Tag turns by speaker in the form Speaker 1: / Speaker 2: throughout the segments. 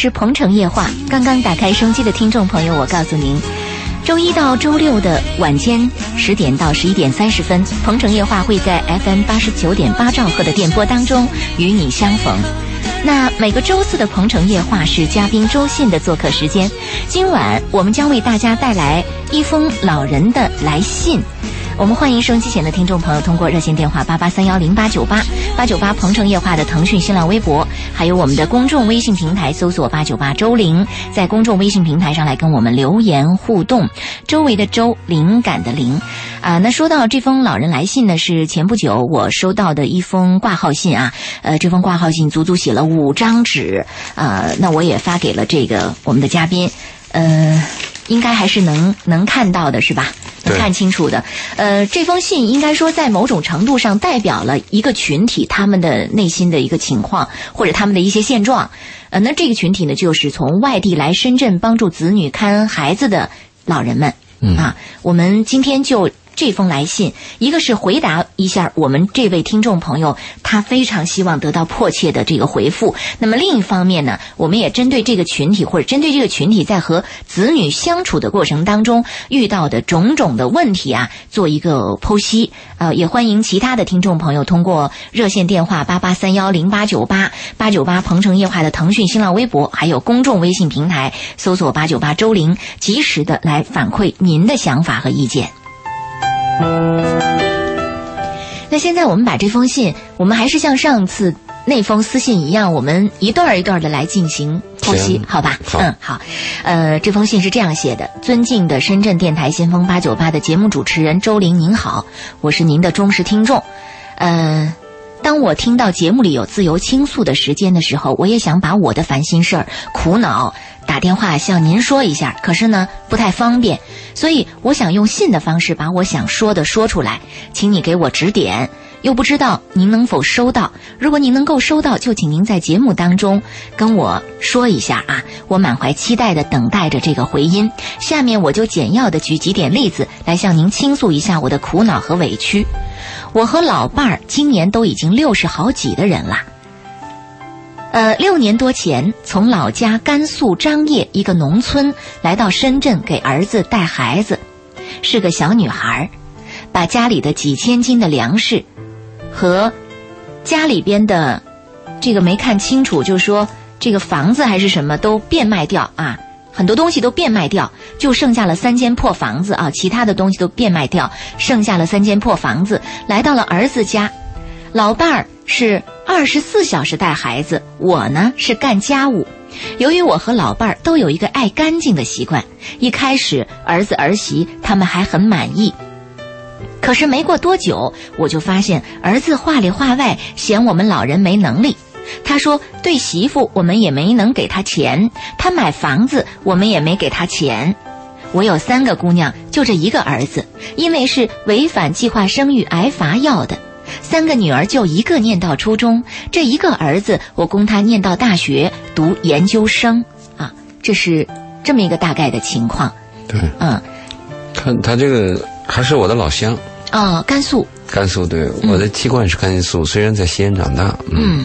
Speaker 1: 是
Speaker 2: 鹏城夜话。刚刚打开收音机的听众朋友，我告诉您，周一到周六的晚间十点到十一点三十分，鹏城夜话会在 FM 八十九点八兆赫的电波当中与你相逢。那每个周四的鹏城夜话是嘉宾周信的做客时间。今晚我们将为大家带来一封老人的来信。我们欢迎收音机前的听众朋友通过热线电话八八三幺零八九八八九八鹏城夜话的腾讯新浪微博，还有我们的公众微信平台搜索八九八周玲，在公众微信平台上来跟我们留言互动。周围的周，灵感的灵，啊，那说到这封老人来信呢，是前不久我收到的一封挂号信啊，呃，这封挂号信足足写了五张纸，呃，那我也发给了这个我们的嘉宾，呃，应该还是能能看到的是吧？能看清楚的。呃，这封信应该说在某种程度上代表了一个群体他们的内心的一个情况，或者他们的一些现状。呃，那这个群体呢，就是从外地来深圳帮助子女看孩子的老人们。
Speaker 3: 嗯
Speaker 2: 啊，我们今天就。这封来信，一个是回答一下我们这位听众朋友，他非常希望得到迫切的这个回复。那么另一方面呢，我们也针对这个群体或者针对这个群体在和子女相处的过程当中遇到的种种的问题啊，做一个剖析。呃，也欢迎其他的听众朋友通过热线电话八八三幺零八九八八九八鹏城夜话的腾讯新浪微博，还有公众微信平台搜索八九八周玲，及时的来反馈您的想法和意见。那现在我们把这封信，我们还是像上次那封私信一样，我们一段儿一段儿的来进行剖析，好吧？
Speaker 3: 好
Speaker 2: 嗯，好。呃，这封信是这样写的：尊敬的深圳电台先锋八九八的节目主持人周玲，您好，我是您的忠实听众。呃，当我听到节目里有自由倾诉的时间的时候，我也想把我的烦心事儿、苦恼打电话向您说一下，可是呢不太方便，所以我想用信的方式把我想说的说出来，请你给我指点。又不知道您能否收到，如果您能够收到，就请您在节目当中跟我说一下啊，我满怀期待的等待着这个回音。下面我就简要的举几点例子来向您倾诉一下我的苦恼和委屈。我和老伴儿今年都已经六十好几的人了。呃，六年多前从老家甘肃张掖一个农村来到深圳给儿子带孩子，是个小女孩，把家里的几千斤的粮食和家里边的这个没看清楚，就说这个房子还是什么都变卖掉啊，很多东西都变卖掉，就剩下了三间破房子啊，其他的东西都变卖掉，剩下了三间破房子，来到了儿子家。老伴儿是二十四小时带孩子，我呢是干家务。由于我和老伴儿都有一个爱干净的习惯，一开始儿子儿媳他们还很满意。可是没过多久，我就发现儿子话里话外嫌我们老人没能力。他说：“对媳妇我们也没能给他钱，他买房子我们也没给他钱。我有三个姑娘，就这一个儿子，因为是违反计划生育挨罚要的。三个女儿就一个念到初中，这一个儿子我供他念到大学读研究生啊，这是这么一个大概的情况。
Speaker 3: 对，
Speaker 2: 嗯，
Speaker 3: 看他这个还是我的老乡，
Speaker 2: 哦，甘肃，
Speaker 3: 甘肃对，我的籍贯是甘肃，虽然在西安长大，嗯，
Speaker 2: 嗯。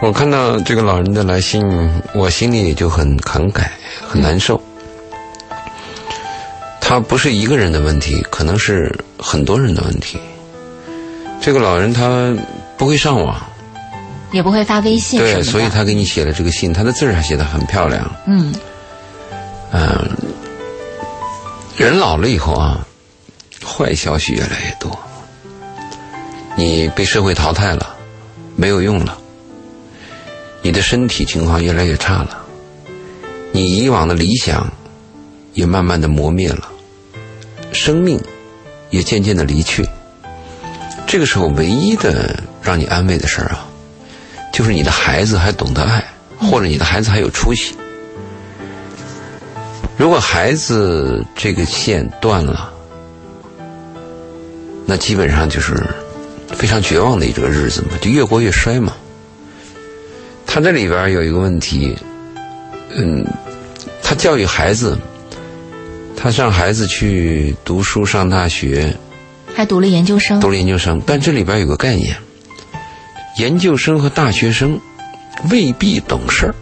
Speaker 3: 我看到这个老人的来信，我心里也就很感慨，很难受。他不是一个人的问题，可能是很多人的问题。这个老人他不会上网，
Speaker 2: 也不会发微信
Speaker 3: 对，所以他给你写了这个信，他的字儿还写的很漂亮。
Speaker 2: 嗯。
Speaker 3: 嗯，人老了以后啊，坏消息越来越多。你被社会淘汰了，没有用了，你的身体情况越来越差了，你以往的理想也慢慢的磨灭了，生命也渐渐的离去。这个时候，唯一的让你安慰的事儿啊，就是你的孩子还懂得爱，或者你的孩子还有出息。如果孩子这个线断了，那基本上就是非常绝望的一个日子嘛，就越过越衰嘛。他这里边有一个问题，嗯，他教育孩子，他让孩子去读书上大学，
Speaker 2: 还读了研究生，
Speaker 3: 读了研究生，但这里边有个概念，研究生和大学生未必懂事儿。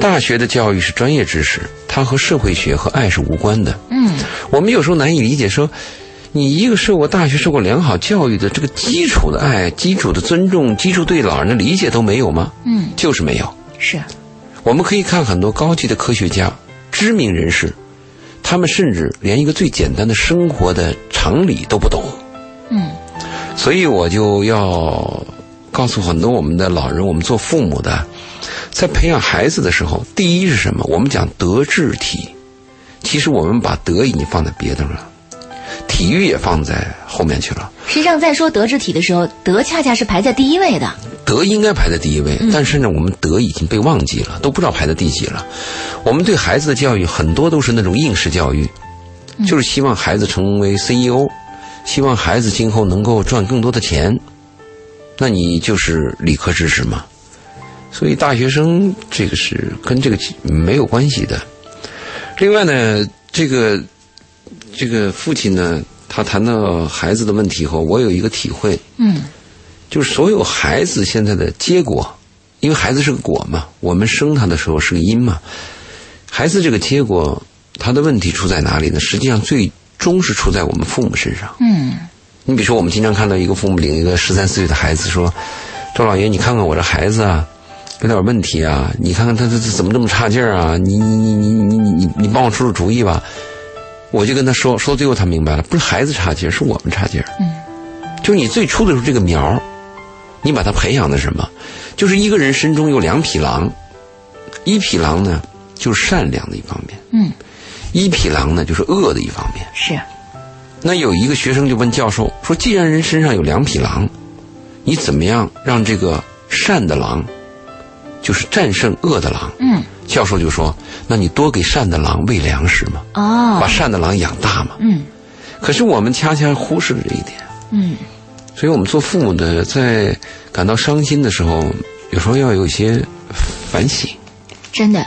Speaker 3: 大学的教育是专业知识，它和社会学和爱是无关的。
Speaker 2: 嗯，
Speaker 3: 我们有时候难以理解，说你一个受过大学、受过良好教育的这个基础的爱、基础的尊重、基础对老人的理解都没有吗？
Speaker 2: 嗯，
Speaker 3: 就是没有。
Speaker 2: 是，
Speaker 3: 我们可以看很多高级的科学家、知名人士，他们甚至连一个最简单的生活的常理都不懂。
Speaker 2: 嗯，
Speaker 3: 所以我就要告诉很多我们的老人，我们做父母的，在培养孩子的时候，第一是什么？我们讲德智体，其实我们把德已经放在别的了，体育也放在后面去了。
Speaker 2: 实际上在说德智体的时候，德恰恰是排在第一位的。
Speaker 3: 德应该排在第一位，但是呢，我们德已经被忘记了，都不知道排在第几了。我们对孩子的教育很多都是那种应试教育，就是希望孩子成为 CEO，希望孩子今后能够赚更多的钱。那你就是理科知识嘛？所以大学生这个是跟这个没有关系的。另外呢，这个这个父亲呢，他谈到孩子的问题以后，我有一个体会，
Speaker 2: 嗯，
Speaker 3: 就是所有孩子现在的结果，因为孩子是个果嘛，我们生他的时候是个因嘛，孩子这个结果，他的问题出在哪里呢？实际上最终是出在我们父母身上，
Speaker 2: 嗯，
Speaker 3: 你比如说我们经常看到一个父母领一个十三四岁的孩子说：“周老爷，你看看我这孩子啊。”有点问题啊！你看看他他怎么这么差劲儿啊！你你你你你你你帮我出出主意吧！我就跟他说，说到最后他明白了，不是孩子差劲，是我们差劲。
Speaker 2: 嗯，
Speaker 3: 就是你最初的时候这个苗儿，你把它培养的什么？就是一个人身中有两匹狼，一匹狼呢就是善良的一方面，
Speaker 2: 嗯，
Speaker 3: 一匹狼呢就是恶的一方面。
Speaker 2: 是，
Speaker 3: 那有一个学生就问教授说：“既然人身上有两匹狼，你怎么样让这个善的狼，就是战胜恶的狼？”
Speaker 2: 嗯
Speaker 3: 教授就说：“那你多给善的狼喂粮食嘛，
Speaker 2: 哦
Speaker 3: 把，善的狼养大嘛。
Speaker 2: 嗯
Speaker 3: 可是我们恰恰忽视了这一点，
Speaker 2: 嗯
Speaker 3: 所以我们做父母的在感到伤心的时候，有时候要有一些反省。
Speaker 2: 真的，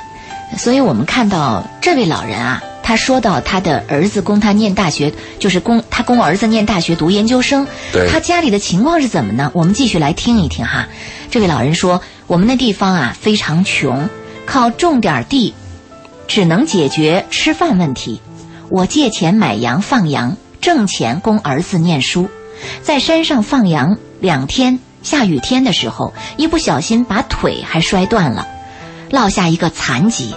Speaker 2: 所以我们看到这位老人啊，他说到他的儿子供他念大学，就是供他供儿子念大学读研究生，
Speaker 3: 对
Speaker 2: 他家里的情况是怎么呢？我们继续来听一听哈。这位老人说，我们那地方啊非常穷，靠种点地，只能解决吃饭问题。我借钱买羊放羊，挣钱供儿子念书。在山上放羊两天，下雨天的时候，一不小心把腿还摔断了。落下一个残疾。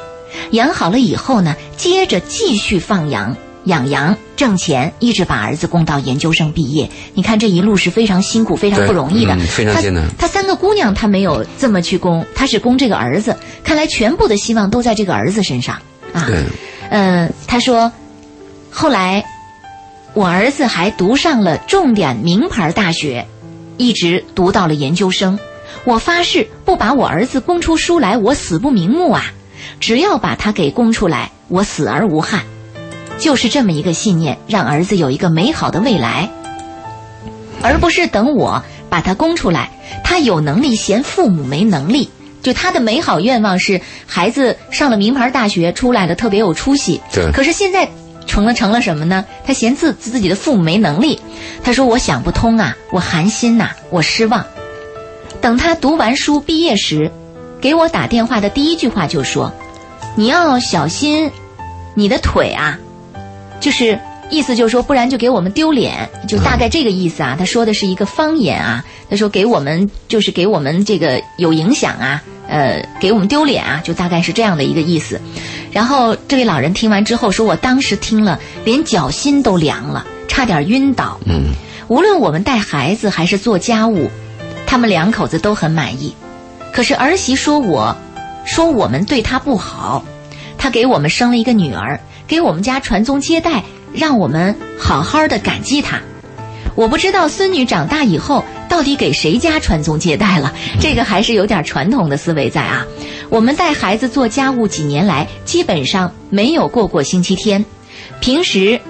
Speaker 2: 养好了以后呢，接着继续放羊、养羊、挣钱，一直把儿子供到研究生毕业。你看这一路是非常辛苦、非常不容易的。
Speaker 3: 嗯非常艰难
Speaker 2: 他他三个姑娘，他没有这么去供，他是供这个儿子。看来全部的希望都在这个儿子身上啊。
Speaker 3: 对，
Speaker 2: 嗯，他说，后来我儿子还读上了重点名牌大学，一直读到了研究生。我发誓不把我儿子供出书来，我死不瞑目啊！只要把他给供出来，我死而无憾。就是这么一个信念，让儿子有一个美好的未来，而不是等我把他供出来，他有能力嫌父母没能力。就他的美好愿望是孩子上了名牌大学出来了，特别有出息。
Speaker 3: 对
Speaker 2: 可是现在成了成了什么呢？他嫌自自己的父母没能力。他说：“我想不通啊，我寒心呐、我失望。”等他读完书毕业时，给我打电话的第一句话就说：“你要小心你的腿啊。”就是意思就是说，不然就给我们丢脸，就大概这个意思啊。他说的是一个方言啊，他说给我们就是给我们这个有影响啊，呃，给我们丢脸啊，就大概是这样的一个意思。然后这位老人听完之后说：“我当时听了，连脚心都凉了，差点晕倒。”
Speaker 3: 嗯，
Speaker 2: 无论我们带孩子还是做家务，他们两口子都很满意。可是儿媳说我，说我们对她不好，她给我们生了一个女儿，给我们家传宗接代，让我们好好的感激她。我不知道孙女长大以后到底给谁家传宗接代了，这个还是有点传统的思维在啊。我们带孩子做家务几年来，基本上没有过过星期天，平时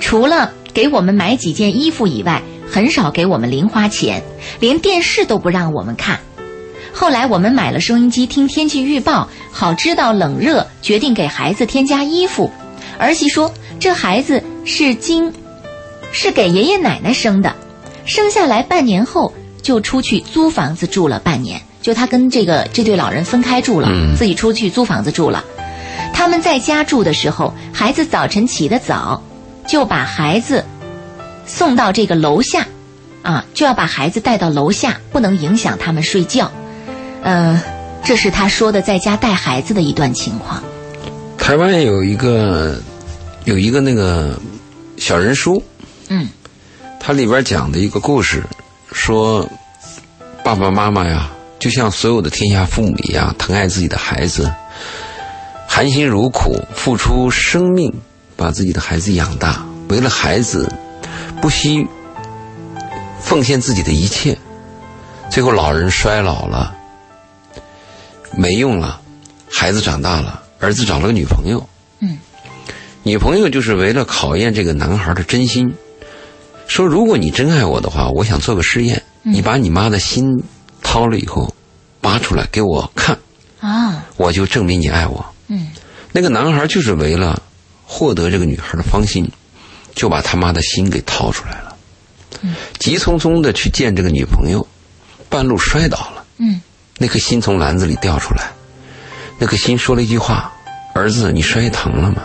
Speaker 2: 除了给我们买几件衣服以外，很少给我们零花钱，连电视都不让我们看。后来我们买了收音机听天气预报，好知道冷热，决定给孩子添加衣服。儿媳说这孩子是经。是给爷爷奶奶生的，生下来半年后就出去租房子住了半年，就他跟这个这对老人分开住了，自己出去租房子住了。他们在家住的时候，孩子早晨起得早，就把孩子送到这个楼下，啊，就要把孩子带到楼下，不能影响他们睡觉。嗯，这是他说的在家带孩子的一段情况。
Speaker 3: 台湾有一个有一个那个小人书。
Speaker 2: 嗯，
Speaker 3: 它里边讲的一个故事，说爸爸妈妈呀，就像所有的天下父母一样，疼爱自己的孩子，含辛茹苦，付出生命把自己的孩子养大，为了孩子不惜奉献自己的一切，最后老人衰老了，没用了，孩子长大了，儿子找了个女朋友，
Speaker 2: 嗯，
Speaker 3: 女朋友就是为了考验这个男孩的真心。说：“如果你真爱我的话，我想做个试验。你把你妈的心掏了以后，拔出来给我看，
Speaker 2: 啊，
Speaker 3: 我就证明你爱我。”
Speaker 2: 嗯，
Speaker 3: 那个男孩就是为了获得这个女孩的芳心，就把他妈的心给掏出来了。
Speaker 2: 嗯，
Speaker 3: 急匆匆的去见这个女朋友，半路摔倒了。
Speaker 2: 嗯，
Speaker 3: 那颗心从篮子里掉出来，那颗心说了一句话：“儿子，你摔疼了吗？”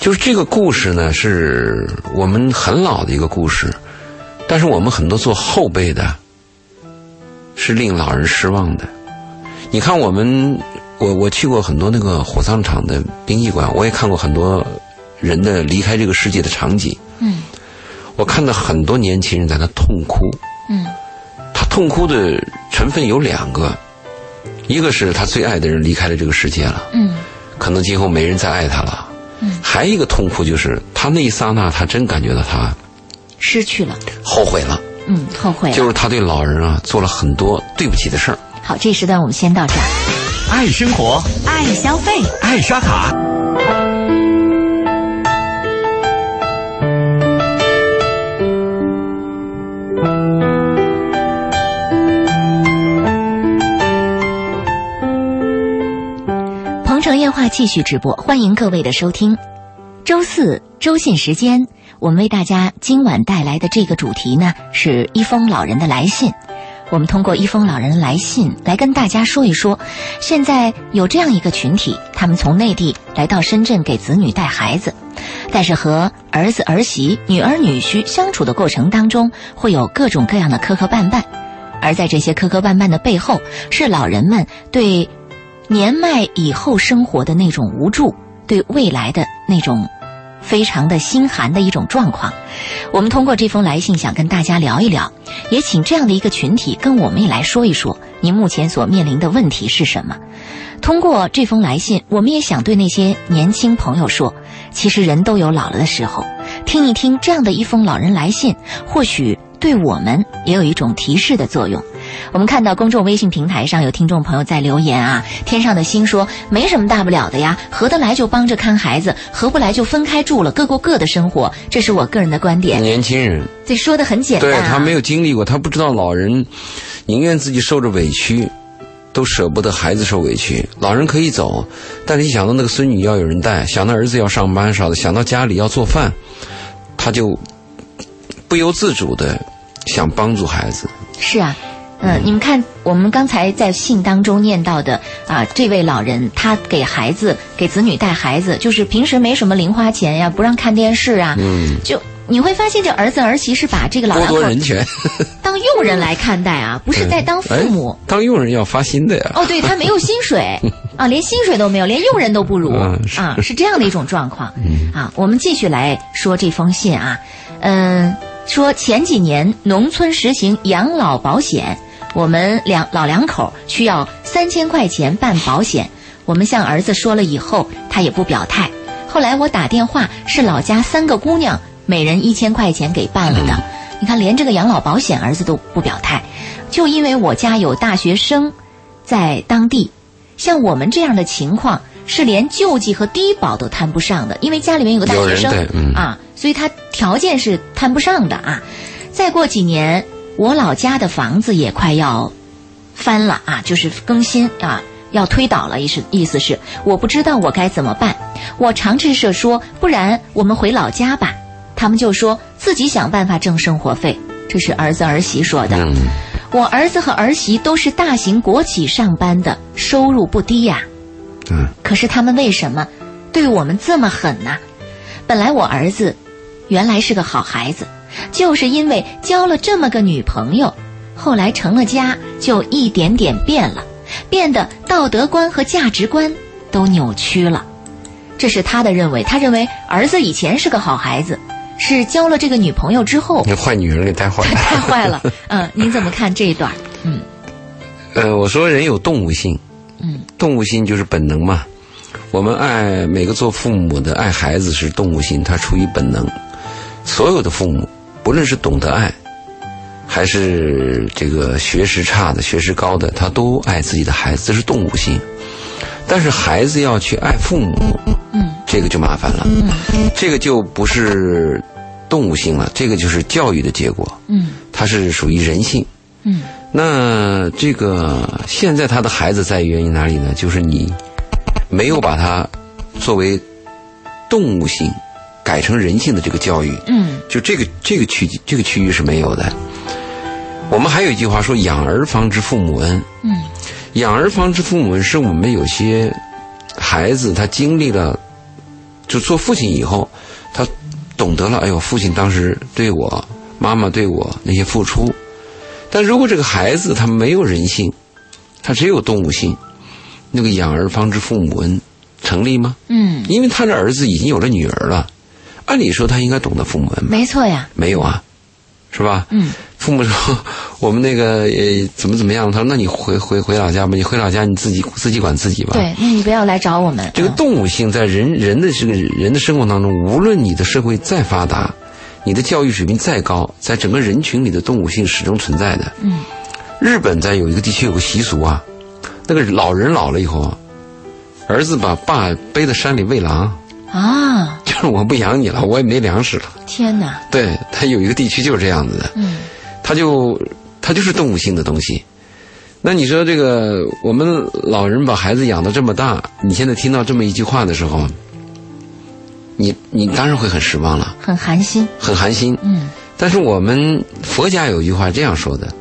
Speaker 3: 就是这个故事呢，是我们很老的一个故事，但是我们很多做后辈的，是令老人失望的。你看，我们我我去过很多那个火葬场的殡仪馆，我也看过很多人的离开这个世界的场景。
Speaker 2: 嗯，
Speaker 3: 我看到很多年轻人在那痛哭。
Speaker 2: 嗯，
Speaker 3: 他痛哭的成分有两个，一个是他最爱的人离开了这个世界了。
Speaker 2: 嗯，
Speaker 3: 可能今后没人再爱他了。嗯还有一个痛哭就是，他那一刹那，他真感觉到他
Speaker 2: 失去了，
Speaker 3: 后悔了。
Speaker 2: 嗯，后悔了。
Speaker 3: 就是他对老人啊做了很多对不起的事儿。
Speaker 2: 好，这时段我们先到这儿。
Speaker 4: 爱生活，
Speaker 5: 爱消费，
Speaker 4: 爱刷卡。
Speaker 2: 电话继续直播，欢迎各位的收听。周四周信时间，我们为大家今晚带来的这个主题呢，是一封老人的来信。我们通过一封老人的来信来跟大家说一说，现在有这样一个群体，他们从内地来到深圳给子女带孩子，但是和儿子儿媳、女儿女婿相处的过程当中，会有各种各样的磕磕绊绊，而在这些磕磕绊绊的背后，是老人们对。年迈以后生活的那种无助，对未来的那种非常的心寒的一种状况，我们通过这封来信想跟大家聊一聊，也请这样的一个群体跟我们也来说一说，您目前所面临的问题是什么？通过这封来信，我们也想对那些年轻朋友说，其实人都有老了的时候，听一听这样的一封老人来信，或许对我们也有一种提示的作用。我们看到公众微信平台上有听众朋友在留言啊，天上的星说没什么大不了的呀，合得来就帮着看孩子，合不来就分开住了，各过各的生活，这是我个人的观点。
Speaker 3: 年轻人，
Speaker 2: 这说的很简单，
Speaker 3: 对他没有经历过，他不知道老人宁愿自己受着委屈，都舍不得孩子受委屈。老人可以走，但是一想到那个孙女要有人带，想到儿子要上班啥的，想到家里要做饭，他就不由自主的想帮助孩子。
Speaker 2: 是啊。嗯，你们看，我们刚才在信当中念到的啊，这位老人他给孩子、给子女带孩子，就是平时没什么零花钱呀，不让看电视啊，
Speaker 3: 嗯，
Speaker 2: 就你会发现这儿子儿媳是把这个老
Speaker 3: 人权，
Speaker 2: 当佣人来看待啊，不是在当父母。
Speaker 3: 哎当佣人要发薪的呀。
Speaker 2: 哦，对他没有薪水。啊，连薪水都没有，连佣人都不如。啊，是这样的一种状况。啊。我们继续来说这封信啊，嗯，说前几年农村实行养老保险，我们两老两口需要三千块钱办保险，我们向儿子说了以后，他也不表态。后来我打电话，是老家三个姑娘每人一千块钱给办了的。你看，连这个养老保险儿子都不表态，就因为我家有大学生在当地，像我们这样的情况是连救济和低保都谈不上的，因为家里面有个大学生
Speaker 3: 嗯
Speaker 2: 啊，所以他条件是谈不上的啊。再过几年，我老家的房子也快要翻了啊，就是更新啊，要推倒了，意思意思是我不知道我该怎么办。我尝试着说，不然我们回老家吧。他们就说自己想办法挣生活费，这是儿子儿媳说的。
Speaker 3: 嗯，
Speaker 2: 我儿子和儿媳都是大型国企上班的，收入不低呀、
Speaker 3: 嗯，
Speaker 2: 可是他们为什么对我们这么狠呢？本来我儿子原来是个好孩子，就是因为交了这么个女朋友，后来成了家，就一点点变了，变得道德观和价值观都扭曲了。这是他的认为，他认为儿子以前是个好孩子，是交了这个女朋友之后
Speaker 3: 你坏女人给带坏了。
Speaker 2: 太坏了。嗯，您怎么看这一段？嗯
Speaker 3: 呃，我说人有动物性，
Speaker 2: 嗯，
Speaker 3: 动物性就是本能嘛。我们爱每个做父母的爱孩子是动物性，他出于本能。所有的父母，不论是懂得爱，还是这个学识差的、学识高的，他都爱自己的孩子，这是动物性。但是孩子要去爱父母，
Speaker 2: 嗯，
Speaker 3: 这个就麻烦了，
Speaker 2: 嗯
Speaker 3: 这个就不是动物性了，这个就是教育的结果，
Speaker 2: 嗯
Speaker 3: 它是属于人性。
Speaker 2: 嗯
Speaker 3: 那这个现在他的孩子在源于哪里呢？就是你没有把他作为动物性改成人性的这个教育，
Speaker 2: 嗯
Speaker 3: 就这个这个区这个区域是没有的。我们还有一句话说“养儿方知父母恩”，
Speaker 2: 嗯
Speaker 3: 养儿方知父母恩是我们有些孩子他经历了，就做父亲以后，他懂得了，哎呦，父亲当时对我，妈妈对我那些付出。但如果这个孩子他没有人性，他只有动物性，那个养儿方知父母恩成立吗？
Speaker 2: 嗯，
Speaker 3: 因为他的儿子已经有了女儿了，按理说他应该懂得父母恩吧？
Speaker 2: 没错呀。
Speaker 3: 没有啊，是吧？
Speaker 2: 嗯
Speaker 3: 父母说我们那个呃怎么怎么样，他说那你回回回老家吧，你回老家你自己自己管自己吧。，
Speaker 2: 对，那你不要来找我们。
Speaker 3: 这个
Speaker 2: 嗯
Speaker 3: 动物性在人人的这个人的生活当中，无论你的社会再发达，你的教育水平再高，在整个人群里的动物性始终存在的。
Speaker 2: 嗯，
Speaker 3: 日本在有一个地区有个习俗啊，那个老人老了以后啊，儿子把爸背到山里喂狼，
Speaker 2: 啊，
Speaker 3: 就是我不养你了，我也没粮食了。
Speaker 2: 天哪！
Speaker 3: 对他有一个地区就是这样子的。
Speaker 2: 嗯
Speaker 3: 他就他就是动物性的东西。那你说这个我们老人把孩子养到这么大，你现在听到这么一句话的时候，你你当然会很失望了，
Speaker 2: 很寒心。
Speaker 3: 很寒心。
Speaker 2: 嗯
Speaker 3: 但是我们佛家有一句话这样说的：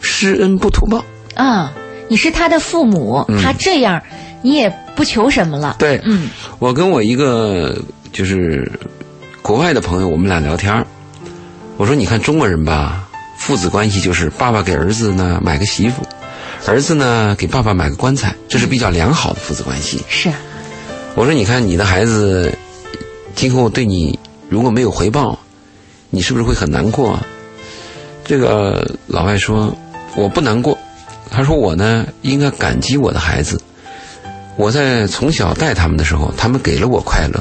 Speaker 3: 施恩不图报。
Speaker 2: 啊，你是他的父母，
Speaker 3: 嗯
Speaker 2: 他这样，你也不求什么了。
Speaker 3: 对，
Speaker 2: 嗯
Speaker 3: 我跟我一个就是国外的朋友，我们俩聊天儿我说你看中国人吧，父子关系就是爸爸给儿子呢买个媳妇，儿子呢给爸爸买个棺材，这是比较良好的父子关系。
Speaker 2: 是，
Speaker 3: 我说你看你的孩子今后对你如果没有回报，你是不是会很难过？这个老外说我不难过，他说我呢应该感激我的孩子，我在从小带他们的时候，他们给了我快乐，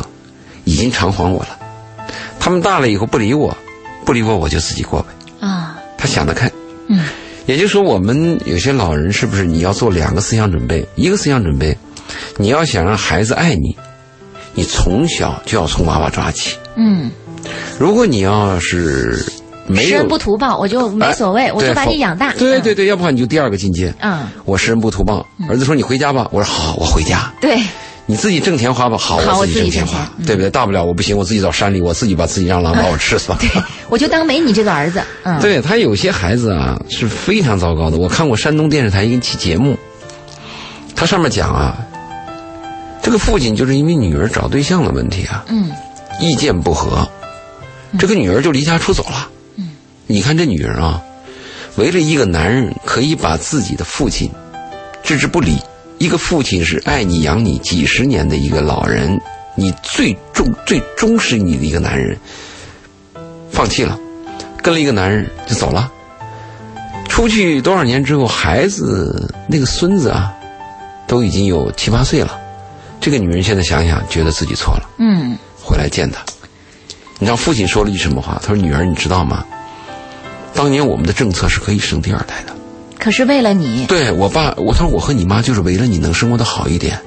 Speaker 3: 已经偿还我了。他们大了以后不理我，不理我我就自己过呗。
Speaker 2: 啊，
Speaker 3: 他想得开。
Speaker 2: 嗯
Speaker 3: 也就是说，我们有些老人是不是你要做两个思想准备？一个思想准备，你要想让孩子爱你，你从小就要从娃娃抓起。
Speaker 2: 嗯，
Speaker 3: 如果你要是没有
Speaker 2: 施恩不图报，我就没所谓，
Speaker 3: 哎
Speaker 2: 我就把你养大。
Speaker 3: 对对对，要不然你就第二个进阶。
Speaker 2: 嗯，
Speaker 3: 我施恩不图报，儿子说你回家吧，我说好，我回家。
Speaker 2: 对，
Speaker 3: 你自己挣钱花吧，好，
Speaker 2: 好
Speaker 3: 我自己挣钱花对不对？大不了我不行，我自己到山里，我自己把自己让狼把我吃死吧。
Speaker 2: 我就当没你这个儿子。嗯，
Speaker 3: 对他有些孩子啊是非常糟糕的。我看过山东电视台一期节目，他上面讲啊，这个父亲就是因为女儿找对象的问题啊，
Speaker 2: 嗯
Speaker 3: 意见不合，这个女儿就离家出走了。嗯，你看这女人啊，为了一个男人，可以把自己的父亲置之不理。一个父亲是爱你养你几十年的一个老人，你最重最忠实你的一个男人，放弃了，跟了一个男人就走了。出去多少年之后，孩子那个孙子啊，都已经有七八岁了。这个女人现在想想，觉得自己错了。
Speaker 2: 嗯，
Speaker 3: 回来见他。你知道父亲说了一句什么话？他说：“女儿，你知道吗？当年我们的政策是可以生第二胎的。
Speaker 2: 可是为了你，
Speaker 3: 对我爸，我他说我和你妈就是为了你能生活的好一点。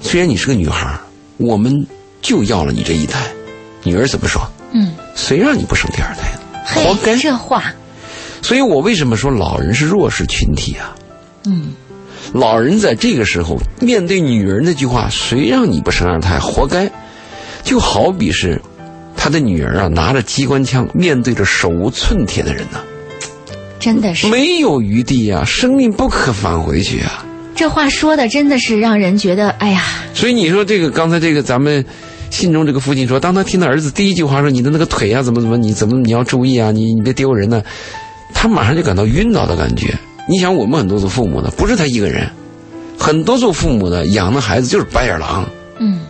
Speaker 3: 虽然你是个女孩，我们就要了你这一胎。女儿怎么说？
Speaker 2: 嗯，
Speaker 3: 谁让你不生第二
Speaker 2: 胎
Speaker 3: 活该。
Speaker 2: 这话，
Speaker 3: 所以我为什么说老人是弱势群体啊？
Speaker 2: 嗯，
Speaker 3: 老人在这个时候面对女人那句话：“谁让你不生二胎？活该！”就好比是他的女儿啊，拿着机关枪面对着手无寸铁的人呐、
Speaker 2: 真的是
Speaker 3: 没有余地啊，生命不可返回去啊。
Speaker 2: 这话说的真的是让人觉得，哎呀，
Speaker 3: 所以你说这个刚才这个咱们信中这个父亲说，当他听到儿子第一句话说你的那个腿啊怎么怎么，你怎么你要注意啊，你你别丢人呢、他马上就感到晕倒的感觉。你想，我们很多做父母的不是他一个人，很多做父母的养的孩子就是白眼狼。
Speaker 2: 嗯，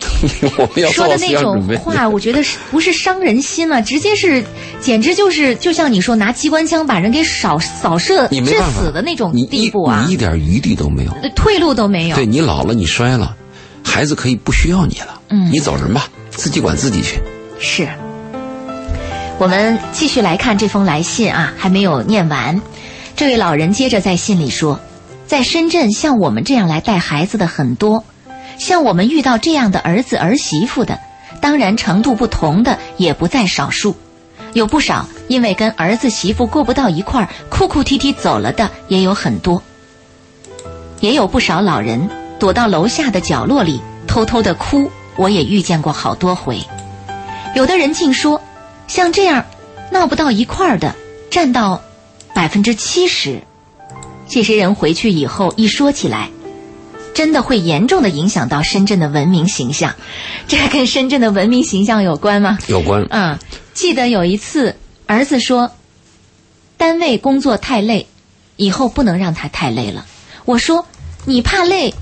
Speaker 3: 我们要做好思
Speaker 2: 说的那种
Speaker 3: 想准备。
Speaker 2: 话，我觉得是不是伤人心了？直接是，简直就是，就像你说拿机关枪把人给扫扫射致死的那种地步啊
Speaker 3: 你一，点余地都没有。
Speaker 2: 退路都没有。
Speaker 3: 对你老了，你衰了，孩子可以不需要你了。
Speaker 2: 嗯
Speaker 3: 你走人吧，自己管自己去。
Speaker 2: 是。我们继续来看这封来信啊，还没有念完。这位老人接着在信里说，在深圳像我们这样来带孩子的很多，像我们遇到这样的儿子儿媳妇的，当然程度不同的也不在少数，有不少因为跟儿子媳妇过不到一块儿，哭哭啼啼走了的也有很多，也有不少老人躲到楼下的角落里偷偷的哭，我也遇见过好多回。有的人竟说，像这样闹不到一块儿的，站到百分之七十。这些人回去以后一说起来，真的会严重的影响到深圳的文明形象。这跟深圳的文明形象有关吗？
Speaker 3: 有关
Speaker 2: 嗯，记得有一次，儿子说，单位工作太累，以后不能让他太累了。我说，你怕累，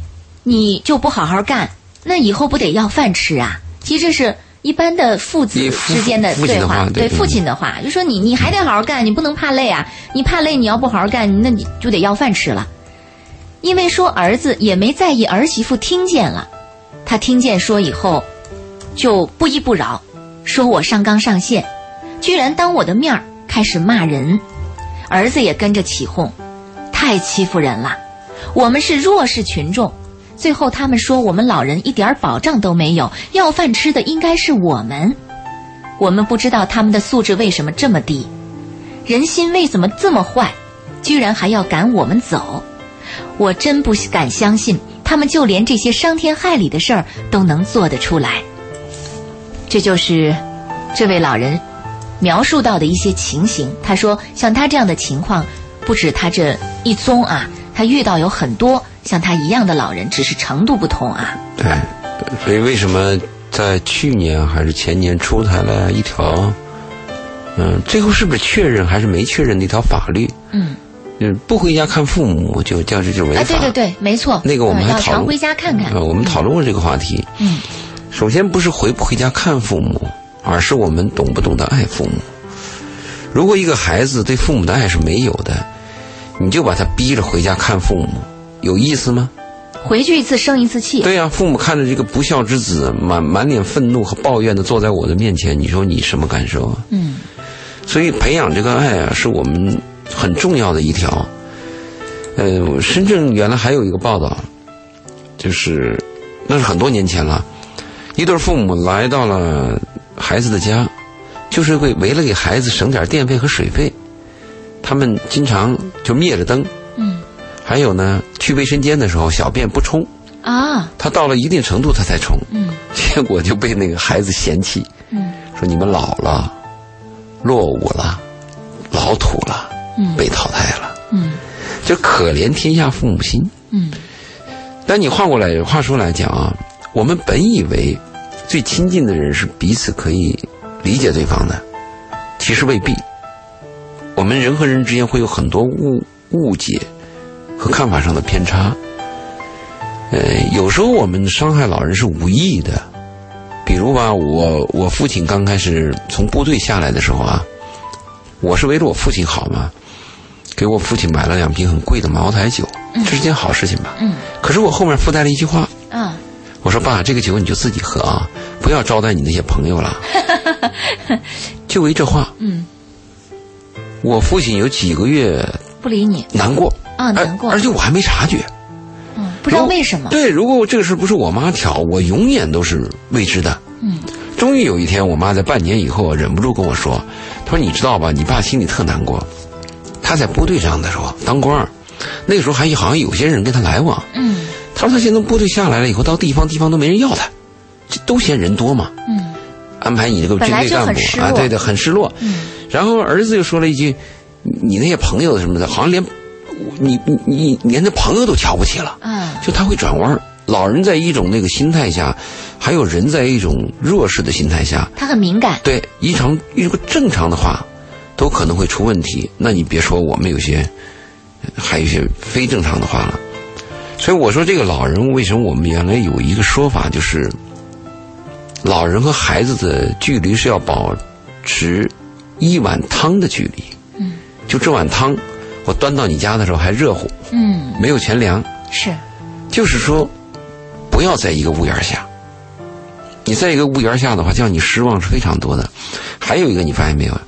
Speaker 2: 你就不好好干，那以后不得要饭吃啊？其实这是一般的父子之间的对话，
Speaker 3: 对
Speaker 2: 父亲的话，就说你你还得好好干，你不能怕累啊！你怕累，你要不好好干，那你就得要饭吃了。因为说儿子也没在意儿媳妇听见了，他听见说以后，就不依不饶，说我上纲上线，居然当我的面儿开始骂人，儿子也跟着起哄，太欺负人了。我们是弱势群众，最后他们说我们老人一点保障都没有，要饭吃的应该是我们。我们不知道他们的素质为什么这么低，人心为什么这么坏，居然还要赶我们走。我真不敢相信，他们就连这些伤天害理的事儿都能做得出来。这就是这位老人描述到的一些情形。他说，像他这样的情况，不止他这一宗啊，他遇到有很多像他一样的老人，只是程度不同啊。
Speaker 3: 对，所以为什么在去年还是前年出台了一条，嗯，最后是不是确认还是没确认的一条法律？
Speaker 2: 嗯，
Speaker 3: 嗯，不回家看父母就叫这就违法。
Speaker 2: 啊，对对对，没错。
Speaker 3: 那个我们
Speaker 2: 嗯
Speaker 3: 还讨论
Speaker 2: 要常回家看看。
Speaker 3: 呃，我们讨论过这个话题。
Speaker 2: 嗯，
Speaker 3: 首先不是回不回家看父母，而是我们懂不懂得爱父母。如果一个孩子对父母的爱是没有的，你就把他逼着回家看父母，有意思吗？
Speaker 2: 回去一次生一次气。
Speaker 3: 对呀、父母看着这个不孝之子满满脸愤怒和抱怨的坐在我的面前，你说你什么感受啊？
Speaker 2: 嗯，
Speaker 3: 所以培养这个爱啊，是我们很重要的一条。呃，深圳原来还有一个报道，就是那是很多年前了，一对父母来到了孩子的家，就是为为了给孩子省点电费和水费，他们经常就灭着灯。
Speaker 2: 嗯，
Speaker 3: 还有呢，去卫生间的时候小便不冲，
Speaker 2: 啊，
Speaker 3: 他到了一定程度他才冲，
Speaker 2: 嗯。
Speaker 3: 结果就被那个孩子嫌弃，
Speaker 2: 嗯。
Speaker 3: 说你们老了，落伍了，老土了，
Speaker 2: 嗯。
Speaker 3: 被淘汰了，
Speaker 2: 嗯。
Speaker 3: 就可怜天下父母心。
Speaker 2: 嗯。
Speaker 3: 但你换过来话说来讲啊，我们本以为最亲近的人是彼此可以理解对方的，其实未必。我们人和人之间会有很多误误解和看法上的偏差。呃，有时候我们伤害老人是无意的，比如吧，我我父亲刚开始从部队下来的时候啊，我是为了我父亲好嘛，给我父亲买了两瓶很贵的茅台酒，这是件好事情吧？
Speaker 2: 嗯。
Speaker 3: 可是我后面附带了一句话，
Speaker 2: 嗯，
Speaker 3: 我说爸，这个酒你就自己喝啊，不要招待你那些朋友了。就为这话，
Speaker 2: 嗯，
Speaker 3: 我父亲有几个月
Speaker 2: 不理你
Speaker 3: 难过
Speaker 2: 啊，难过，
Speaker 3: 而而且我还没察觉。
Speaker 2: 嗯，不知道为什么。
Speaker 3: 对，如果这个事不是我妈挑，我永远都是未知的。
Speaker 2: 嗯。
Speaker 3: 终于有一天，我妈在半年以后忍不住跟我说：“她说你知道吧，你爸心里特难过。他在部队上的时候当官那个时候还好像有些人跟他来往。
Speaker 2: 嗯。
Speaker 3: 他说他现在部队下来了以后，到地方地方都没人要他，都嫌人多嘛。
Speaker 2: 嗯。
Speaker 3: 安排你这个军队干部啊，对对，很失落。
Speaker 2: 嗯。
Speaker 3: 然后儿子又说了一句：“你那些朋友什么的，好像连你你你连那朋友都瞧不起了。”
Speaker 2: 嗯。
Speaker 3: 就他会转弯老人在一种那个心态下，还有人在一种弱势的心态下，
Speaker 2: 他很敏感。
Speaker 3: 对，一场一个正常的话，都可能会出问题。那你别说我们有些，还有一些非正常的话了。所以我说，这个老人为什么我们原来有一个说法，就是老人和孩子的距离是要保持一碗汤的距离。
Speaker 2: 嗯。
Speaker 3: 就这碗汤，我端到你家的时候还热乎。
Speaker 2: 嗯。
Speaker 3: 没有全凉。
Speaker 2: 是。
Speaker 3: 就是说，不要在一个屋檐下。你在一个屋檐下的话，叫你失望是非常多的。还有一个，你发现没有？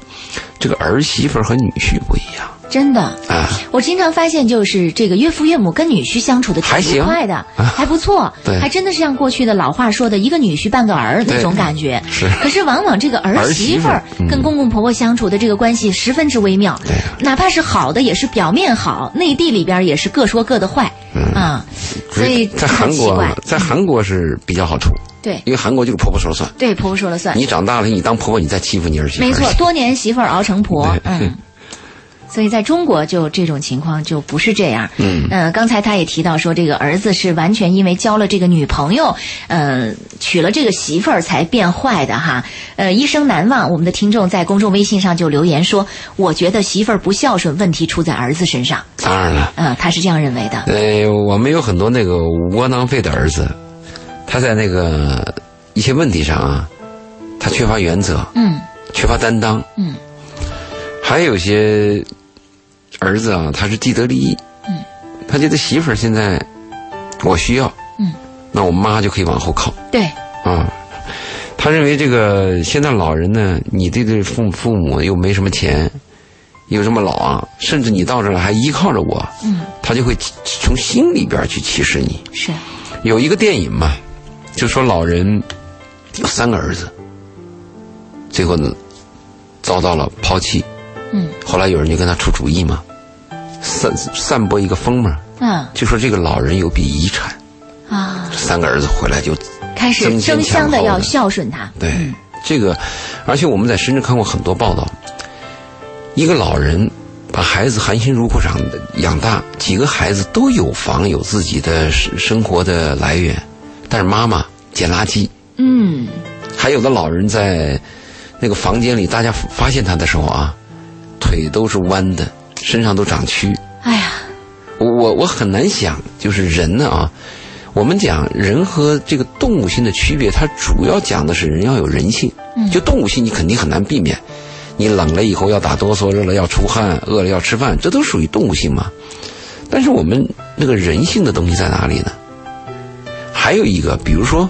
Speaker 3: 这个儿媳妇和女婿不一样。
Speaker 2: 真的
Speaker 3: 啊！
Speaker 2: 我经常发现，就是这个岳父岳母跟女婿相处的挺愉快的，还不错。
Speaker 3: 对，
Speaker 2: 还真的是像过去的老话说的“一个女婿半个儿”那种感觉。
Speaker 3: 是。
Speaker 2: 可是往往这个儿媳妇儿跟公公婆婆相处的这个关系十分之微妙。
Speaker 3: 对。
Speaker 2: 哪怕是好的，也是表面好，内地里边也是各说各的坏。
Speaker 3: 嗯。
Speaker 2: 啊，所以
Speaker 3: 在韩国，在韩国是比较好处。
Speaker 2: 对。
Speaker 3: 因为韩国就是婆婆说了算。
Speaker 2: 对，婆婆说了算。
Speaker 3: 你长大了，你当婆婆，你再欺负你儿媳妇。
Speaker 2: 没错，多年媳妇熬成婆。嗯。所以在中国就这种情况就不是这样。
Speaker 3: 嗯，
Speaker 2: 呃，刚才他也提到说，这个儿子是完全因为交了这个女朋友，呃，娶了这个媳妇儿才变坏的哈。呃，一生难忘。我们的听众在公众微信上就留言说，我觉得媳妇儿不孝顺，问题出在儿子身上。
Speaker 3: 当然了，
Speaker 2: 嗯，他是这样认为的。
Speaker 3: 呃，我们有很多那个窝囊废的儿子，他在那个一些问题上啊，他缺乏原则，
Speaker 2: 嗯，
Speaker 3: 缺乏担当，
Speaker 2: 嗯，
Speaker 3: 还有些。儿子啊，他是既得利益，
Speaker 2: 嗯，
Speaker 3: 他觉得媳妇儿现在我需要，
Speaker 2: 嗯，
Speaker 3: 那我妈就可以往后靠，
Speaker 2: 对，
Speaker 3: 啊，他认为这个现在老人呢，你对这父父母又没什么钱，又这么老啊，甚至你到这儿还依靠着我，
Speaker 2: 嗯，
Speaker 3: 他就会从心里边去歧视你。
Speaker 2: 是，
Speaker 3: 有一个电影嘛，就说老人有三个儿子，最后呢遭到了抛弃，
Speaker 2: 嗯，
Speaker 3: 后来有人就跟他出主意嘛。散散播一个风嘛，
Speaker 2: 嗯，
Speaker 3: 就说这个老人有笔遗产，
Speaker 2: 啊，
Speaker 3: 三个儿子回来就
Speaker 2: 开始争相的要孝顺他。
Speaker 3: 对，这个，而且我们在深圳看过很多报道，一个老人把孩子含辛茹苦长养大，几个孩子都有房有自己的生生活的来源，但是妈妈捡垃圾，
Speaker 2: 嗯，
Speaker 3: 还有的老人在那个房间里，大家发现他的时候啊，腿都是弯的。身上都长蛆，
Speaker 2: 哎呀，
Speaker 3: 我我我很难想，就是人呢啊，我们讲人和这个动物性的区别，它主要讲的是人要有人性。
Speaker 2: 嗯，
Speaker 3: 就动物性你肯定很难避免，你冷了以后要打哆嗦，热了要出汗，饿了要吃饭，这都属于动物性嘛。但是我们那个人性的东西在哪里呢？还有一个，比如说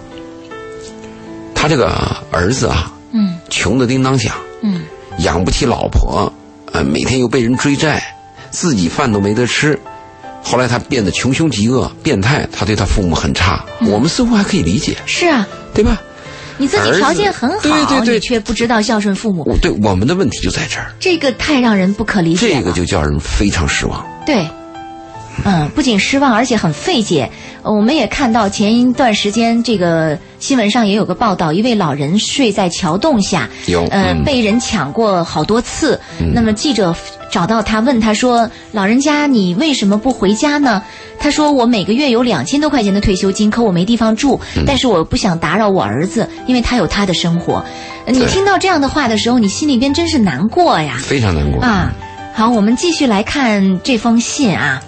Speaker 3: 他这个儿子啊，
Speaker 2: 嗯，
Speaker 3: 穷的叮当响，
Speaker 2: 嗯，
Speaker 3: 养不起老婆。呃，每天又被人追债，自己饭都没得吃，后来他变得穷凶极恶、变态，他对他父母很差。我们似乎还可以理解，
Speaker 2: 是啊，
Speaker 3: 对吧？
Speaker 2: 你自己条件很好，
Speaker 3: 对对对，
Speaker 2: 你却不知道孝顺父母。
Speaker 3: 对，我们的问题就在这儿。
Speaker 2: 这个太让人不可理解
Speaker 3: 这个就叫人非常失望。
Speaker 2: 对，嗯，不仅失望，而且很费解。呃我们也看到前一段时间，这个新闻上也有个报道，一位老人睡在桥洞下，
Speaker 3: 有
Speaker 2: 呃，
Speaker 3: 嗯
Speaker 2: 被人抢过好多次。那么记者找到他，问他说：“老人家，你为什么不回家呢？”他说：“我每个月有两千多块钱的退休金，可我没地方住，
Speaker 3: 嗯
Speaker 2: 但是我不想打扰我儿子，因为他有他的生活。”呃你听到这样的话的时候，你心里边真是难过呀。
Speaker 3: 非常难过。
Speaker 2: 啊，好，我们继续来看这封信啊。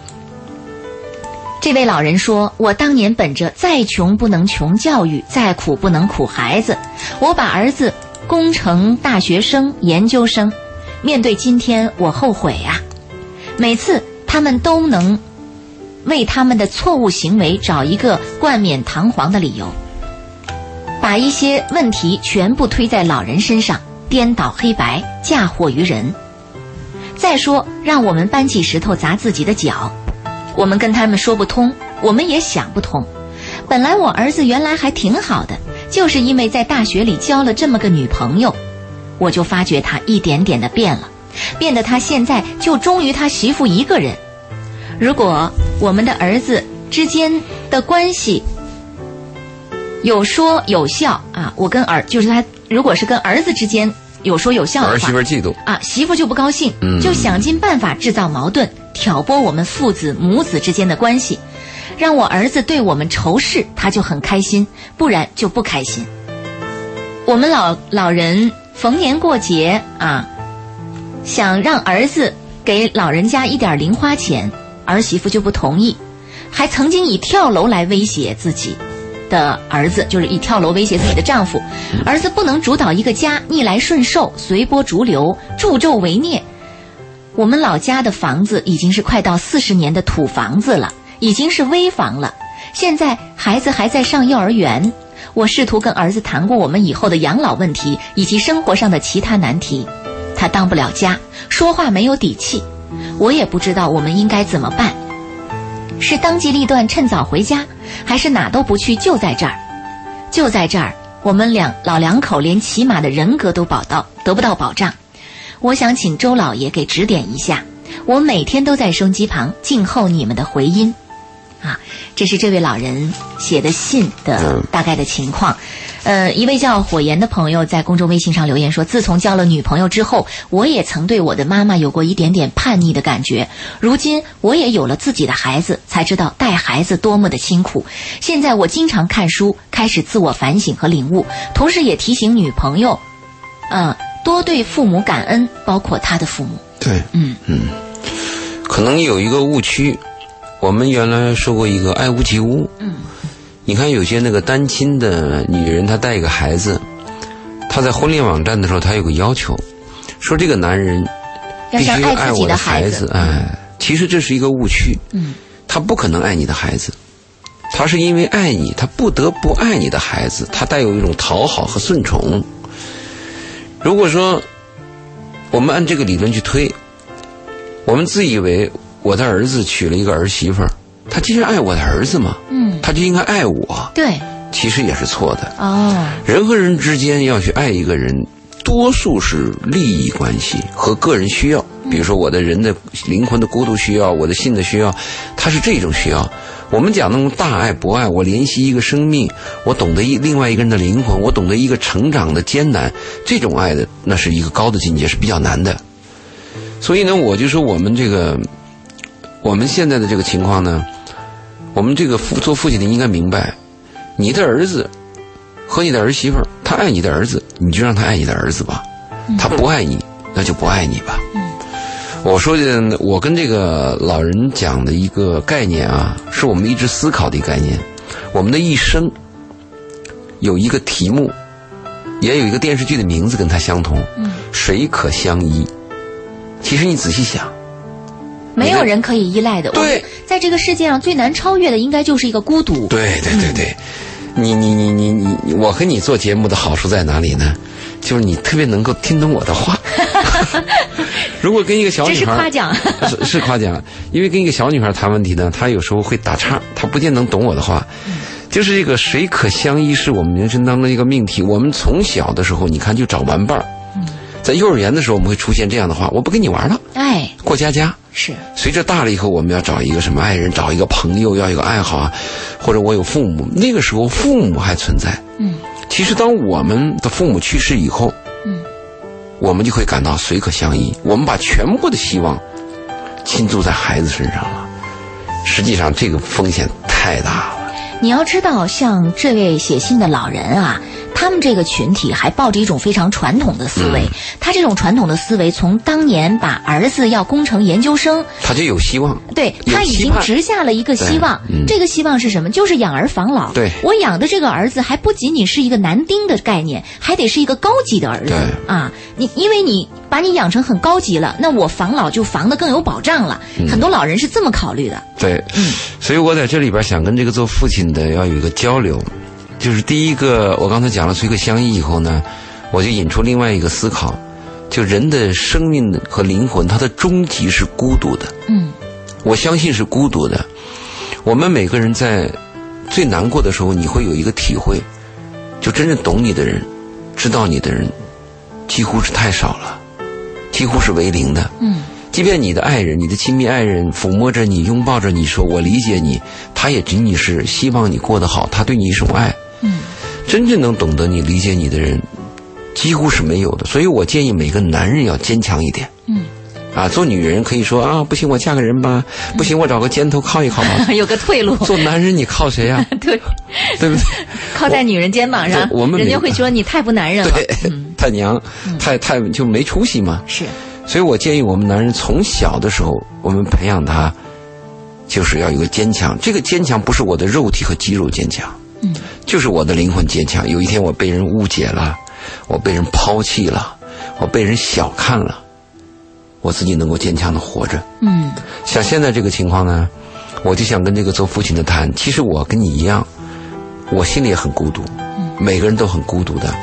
Speaker 2: 这位老人说：“我当年本着再穷不能穷教育，再苦不能苦孩子，我把儿子供成大学生、研究生。面对今天，我后悔啊！每次他们都能为他们的错误行为找一个冠冕堂皇的理由，把一些问题全部推在老人身上，颠倒黑白，嫁祸于人。再说，让我们搬起石头砸自己的脚，我们跟他们说不通，我们也想不通。本来我儿子原来还挺好的，就是因为在大学里交了这么个女朋友，我就发觉他一点点的变了，变得他现在就忠于他媳妇一个人。如果我们的儿子之间的关系有说有笑啊，我跟儿就是他，如果是跟儿子之间有说有笑的话，
Speaker 3: 儿媳妇嫉妒，
Speaker 2: 啊，媳妇就不高兴，
Speaker 3: 嗯
Speaker 2: 就想尽办法制造矛盾，挑拨我们父子母子之间的关系，让我儿子对我们仇视，他就很开心，不然就不开心。我们老老人逢年过节啊，想让儿子给老人家一点零花钱，儿媳妇就不同意，还曾经以跳楼来威胁自己的儿子，就是以跳楼威胁自己的丈夫。儿子不能主导一个家，逆来顺受，随波逐流，助纣为虐。我们老家的房子已经是快到四十年的土房子了，已经是危房了。现在孩子还在上幼儿园，我试图跟儿子谈过我们以后的养老问题以及生活上的其他难题，他当不了家，说话没有底气，我也不知道我们应该怎么办。是当机立断趁早回家，还是哪都不去就在这儿？就在这儿，我们两老两口连起码的人格都保到得不到保障。我想请周老爷给指点一下，我每天都在收音机旁静候你们的回音。啊，这是这位老人写的信的
Speaker 3: 嗯
Speaker 2: 大概的情况。呃，一位叫火焰的朋友在公众微信上留言说，自从交了女朋友之后，我也曾对我的妈妈有过一点点叛逆的感觉。如今我也有了自己的孩子，才知道带孩子多么的辛苦。现在我经常看书，开始自我反省和领悟，同时也提醒女朋友，嗯、多对父母感恩，包括他的父母。
Speaker 3: 对，
Speaker 2: 嗯嗯
Speaker 3: 可能有一个误区。我们原来说过一个爱屋及乌。
Speaker 2: 嗯，
Speaker 3: 你看有些那个单亲的女人，她带一个孩子，她在婚恋网站的时候，她有个要求，说这个男人必须
Speaker 2: 爱
Speaker 3: 我的
Speaker 2: 孩
Speaker 3: 孩子。哎，其实这是一个误区。
Speaker 2: 嗯，
Speaker 3: 他不可能爱你的孩子，他是因为爱你，他不得不爱你的孩子，他带有一种讨好和顺从。如果说我们按这个理论去推，我们自以为我的儿子娶了一个儿媳妇儿，他既然爱我的儿子嘛，
Speaker 2: 嗯，
Speaker 3: 他就应该爱我，
Speaker 2: 对，
Speaker 3: 其实也是错的。
Speaker 2: 哦，
Speaker 3: 人和人之间要去爱一个人，多数是利益关系和个人需要。比如说我的人的灵魂的孤独需要，我的性的需要，他是这种需要。我们讲那种大爱博爱，我怜惜一个生命，我懂得一另外一个人的灵魂，我懂得一个成长的艰难，这种爱的那是一个高的境界，是比较难的。所以呢，我就说我们这个我们现在的这个情况呢，我们这个父做父亲的应该明白，你的儿子和你的儿媳妇儿，他爱你的儿子，你就让他爱你的儿子吧；他不爱你，那就不爱你吧。我说的，我跟这个老人讲的一个概念啊，是我们一直思考的一个概念。我们的一生有一个题目，也有一个电视剧的名字跟它相同，谁可相依？其实你仔细想，
Speaker 2: 没有人可以依赖的。
Speaker 3: 对
Speaker 2: 在这个世界上最难超越的，应该就是一个孤独。
Speaker 3: 对对对对，你你你你你你，我和你做节目的好处在哪里呢？就是你特别能够听懂我的话。如果跟一个小女孩
Speaker 2: 是夸奖。
Speaker 3: 是是夸奖，因为跟一个小女孩谈问题呢，她有时候会打岔，她不见能懂我的话。就是这个谁可相依是我们人生当中一个命题。我们从小的时候，你看就找玩伴儿。在幼儿园的时候，我们会出现这样的话：我不跟你玩了，
Speaker 2: 哎，
Speaker 3: 过家家。
Speaker 2: 是，
Speaker 3: 随着大了以后，我们要找一个什么爱人，找一个朋友，要一个爱好啊，或者我有父母，那个时候父母还存在。
Speaker 2: 嗯
Speaker 3: 其实当我们的父母去世以后，
Speaker 2: 嗯，
Speaker 3: 我们就会感到水可相依，我们把全部的希望倾注在孩子身上了。实际上，这个风险太大了。
Speaker 2: 你要知道，像这位写信的老人啊，他们这个群体还抱着一种非常传统的思维。
Speaker 3: 嗯
Speaker 2: 他这种传统的思维，从当年把儿子要攻成研究生，
Speaker 3: 他就有希望。
Speaker 2: 对他已经植下了一个希望。
Speaker 3: 嗯
Speaker 2: 这个希望是什么？就是养儿防老。
Speaker 3: 对
Speaker 2: 我养的这个儿子还不仅仅是一个男丁的概念，还得是一个高级的儿子
Speaker 3: 对
Speaker 2: 啊！你因为你把你养成很高级了，那我防老就防得更有保障了。
Speaker 3: 嗯
Speaker 2: 很多老人是这么考虑的。
Speaker 3: 对，所以我在这里边想跟这个做父亲的要有一个交流，就是第一个，我刚才讲了崔克相依以后呢，我就引出另外一个思考，就人的生命和灵魂，它的终极是孤独的。
Speaker 2: 嗯
Speaker 3: 我相信是孤独的。我们每个人在最难过的时候，你会有一个体会，就真正懂你的人，知道你的人，几乎是太少了，几乎是为零的。
Speaker 2: 嗯
Speaker 3: 即便你的爱人、你的亲密爱人抚摸着你、拥抱着你说“我理解你”，他也仅仅是希望你过得好，他对你一种爱。
Speaker 2: 嗯
Speaker 3: 真正能懂得你、理解你的人，几乎是没有的。所以我建议每个男人要坚强一点。
Speaker 2: 嗯，
Speaker 3: 啊，做女人可以说啊，不行，我嫁个人吧，不行，我找个肩头靠一靠吧。
Speaker 2: 有个退路。
Speaker 3: 做男人你靠谁呀、
Speaker 2: 对，
Speaker 3: 对不对？
Speaker 2: 靠在女人肩膀上，
Speaker 3: 对我们
Speaker 2: 人家会说你太不男人了。
Speaker 3: 对，太娘，太太就没出息嘛。
Speaker 2: 是，
Speaker 3: 所以我建议我们男人从小的时候，我们培养他，就是要有个坚强。这个坚强不是我的肉体和肌肉坚强，
Speaker 2: 嗯，
Speaker 3: 就是我的灵魂坚强。有一天我被人误解了，我被人抛弃了，我被人小看了，我自己能够坚强的活着。
Speaker 2: 嗯
Speaker 3: 像现在这个情况呢，我就想跟这个做父亲的谈，其实我跟你一样，我心里也很孤独，每个人都很孤独的。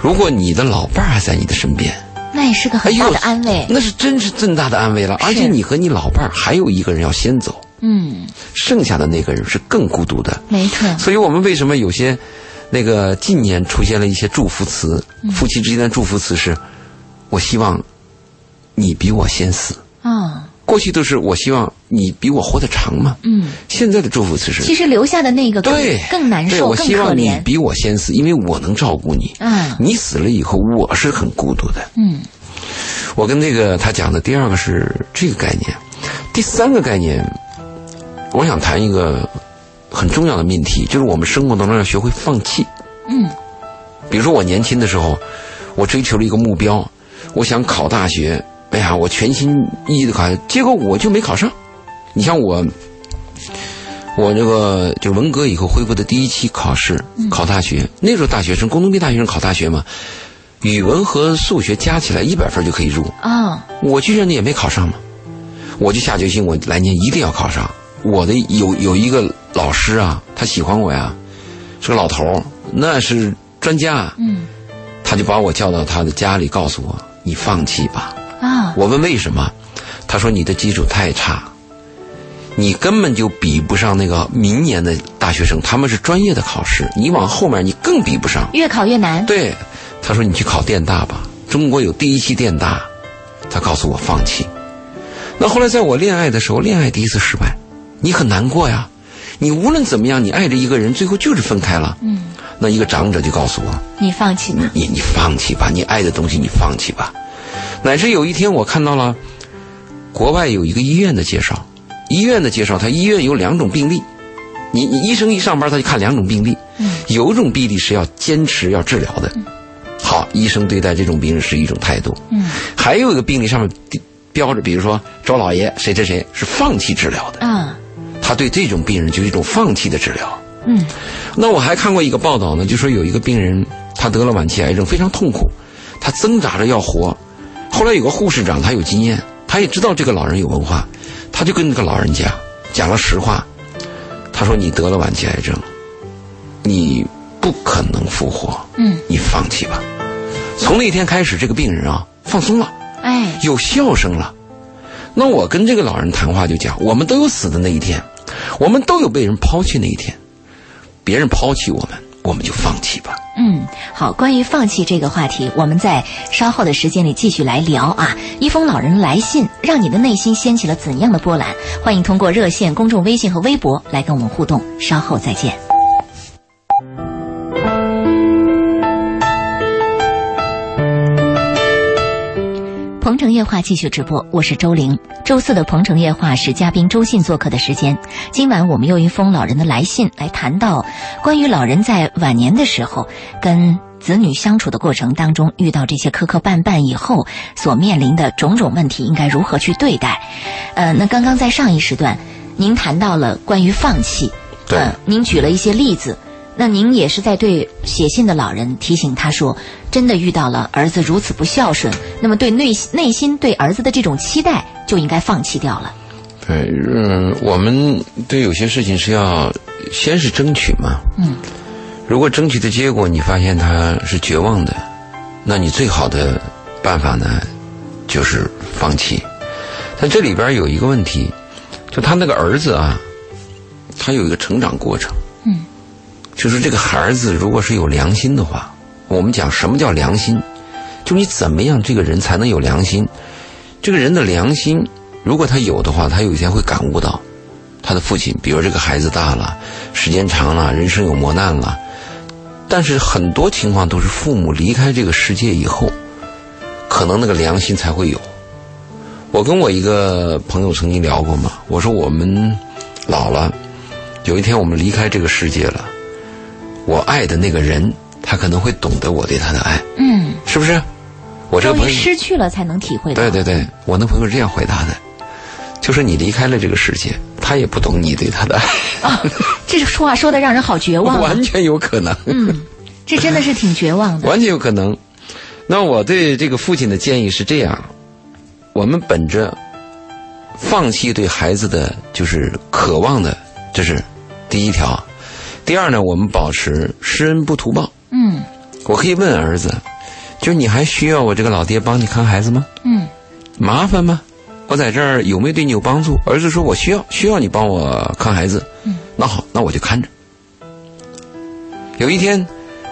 Speaker 3: 如果你的老伴儿还在你的身边，
Speaker 2: 那也是个很大的安慰。
Speaker 3: 那是真是正大的安慰了。而且你和你老伴儿还有一个人要先走，
Speaker 2: 嗯，
Speaker 3: 剩下的那个人是更孤独的。
Speaker 2: 没错。
Speaker 3: 所以我们为什么有些那个近年出现了一些祝福词，夫妻之间的祝福词是：我希望你比我先死。
Speaker 2: 啊、
Speaker 3: 过去都是我希望你比我活得长嘛。
Speaker 2: 嗯，
Speaker 3: 现在的祝福词是
Speaker 2: 其实留下的那个更
Speaker 3: 对对
Speaker 2: 更难受，更可
Speaker 3: 我希望你
Speaker 2: 怜。
Speaker 3: 比我先死，因为我能照顾你。
Speaker 2: 嗯
Speaker 3: 你死了以后，我是很孤独的。
Speaker 2: 嗯
Speaker 3: 我跟那个他讲的第二个是这个概念，第三个概念，我想谈一个很重要的命题，就是我们生活当中要学会放弃。
Speaker 2: 嗯
Speaker 3: 比如说我年轻的时候，我追求了一个目标，我想考大学，哎呀，我全心一意的考，结果我就没考上。你像我，我这个就文革以后恢复的第一期考试，考大学，那时候大学生，工农兵大学生考大学嘛，语文和数学加起来一百分就可以入，
Speaker 2: 啊
Speaker 3: 我居然也没考上嘛，我就下决心，我来年一定要考上。我的有有一个老师啊，他喜欢我呀，是个老头儿那是专家，
Speaker 2: 嗯
Speaker 3: 他就把我叫到他的家里，告诉我：“你放弃吧。
Speaker 2: 啊”
Speaker 3: 我问为什么，他说：“你的基础太差，你根本就比不上那个明年的大学生，他们是专业的考试，你往后面你更比不上。”
Speaker 2: 越考越难。
Speaker 3: 对，他说你去考电大吧，中国有第一期电大。他告诉我放弃。那后来在我恋爱的时候，恋爱第一次失败，你很难过呀。你无论怎么样，你爱着一个人，最后就是分开了。
Speaker 2: 嗯，
Speaker 3: 那一个长者就告诉我，
Speaker 2: 你放弃吧。
Speaker 3: 你你放弃吧，你爱的东西你放弃吧。乃至有一天我看到了国外有一个医院的介绍，医院的介绍，他医院有两种病例，你你医生一上班他就看两种病例，嗯。有一种病例是要坚持要治疗的，好，医生对待这种病人是一种态度，
Speaker 2: 嗯。
Speaker 3: 还有一个病例上面标着，比如说周老爷谁谁谁是放弃治疗的，
Speaker 2: 啊
Speaker 3: 他对这种病人就是一种放弃的治疗。
Speaker 2: 嗯
Speaker 3: 那我还看过一个报道呢，就说有一个病人他得了晚期癌症，非常痛苦，他挣扎着要活。后来有个护士长，他有经验，他也知道这个老人有文化，他就跟这个老人家讲了实话。他说：“你得了晚期癌症，你不可能复活，
Speaker 2: 嗯，
Speaker 3: 你放弃吧。”从那天开始，这个病人啊放松了，
Speaker 2: 哎
Speaker 3: 有笑声了。那我跟这个老人谈话就讲，我们都有死的那一天，我们都有被人抛弃那一天。别人抛弃我们，我们就放弃吧。
Speaker 2: 嗯，好，关于放弃这个话题，我们在稍后的时间里继续来聊啊。一封老人来信，让你的内心掀起了怎样的波澜？欢迎通过热线、公众微信和微博来跟我们互动。稍后再见。鹏城夜话继续直播，我是周玲。周四的鹏城夜话是嘉宾周信做客的时间。今晚我们用一封老人的来信来谈到关于老人在晚年的时候跟子女相处的过程当中遇到这些磕磕绊绊以后所面临的种种问题，应该如何去对待？呃，那刚刚在上一时段，您谈到了关于放弃，
Speaker 3: 对
Speaker 2: 呃，您举了一些例子。那您也是在对写信的老人提醒他说，真的遇到了儿子如此不孝顺，那么对内内心对儿子的这种期待就应该放弃掉了。
Speaker 3: 对，嗯，我们对有些事情是要先是争取嘛。
Speaker 2: 嗯。
Speaker 3: 如果争取的结果你发现他是绝望的，那你最好的办法呢，就是放弃。但这里边有一个问题，就他那个儿子啊，他有一个成长过程。就是这个孩子如果是有良心的话，我们讲什么叫良心？就你怎么样这个人才能有良心？这个人的良心，如果他有的话，他有一天会感悟到，他的父亲，比如这个孩子大了，时间长了，人生有磨难了。但是很多情况都是父母离开这个世界以后，可能那个良心才会有。我跟我一个朋友曾经聊过嘛，我说我们老了，有一天我们离开这个世界了，我爱的那个人，他可能会懂得我对他的爱，
Speaker 2: 嗯，
Speaker 3: 是不是？我这个朋友
Speaker 2: 失去了才能体会到。
Speaker 3: 对对对，我那朋友是这样回答的，就是你离开了这个世界，他也不懂你对他的爱，
Speaker 2: 啊，这说话说的让人好绝望、啊。
Speaker 3: 完全有可能，
Speaker 2: 嗯，这真的是挺绝望的。
Speaker 3: 完全有可能。那我对这个父亲的建议是这样：我们本着放弃对孩子的就是渴望的，这是第一条。第二呢，我们保持施恩不图报。
Speaker 2: 嗯
Speaker 3: 我可以问儿子，就你还需要我这个老爹帮你看孩子吗？
Speaker 2: 嗯
Speaker 3: 麻烦吗？我在这儿有没有对你有帮助？儿子说：“我需要，需要你帮我看孩子。”
Speaker 2: 嗯，
Speaker 3: 那好，那我就看着。有一天，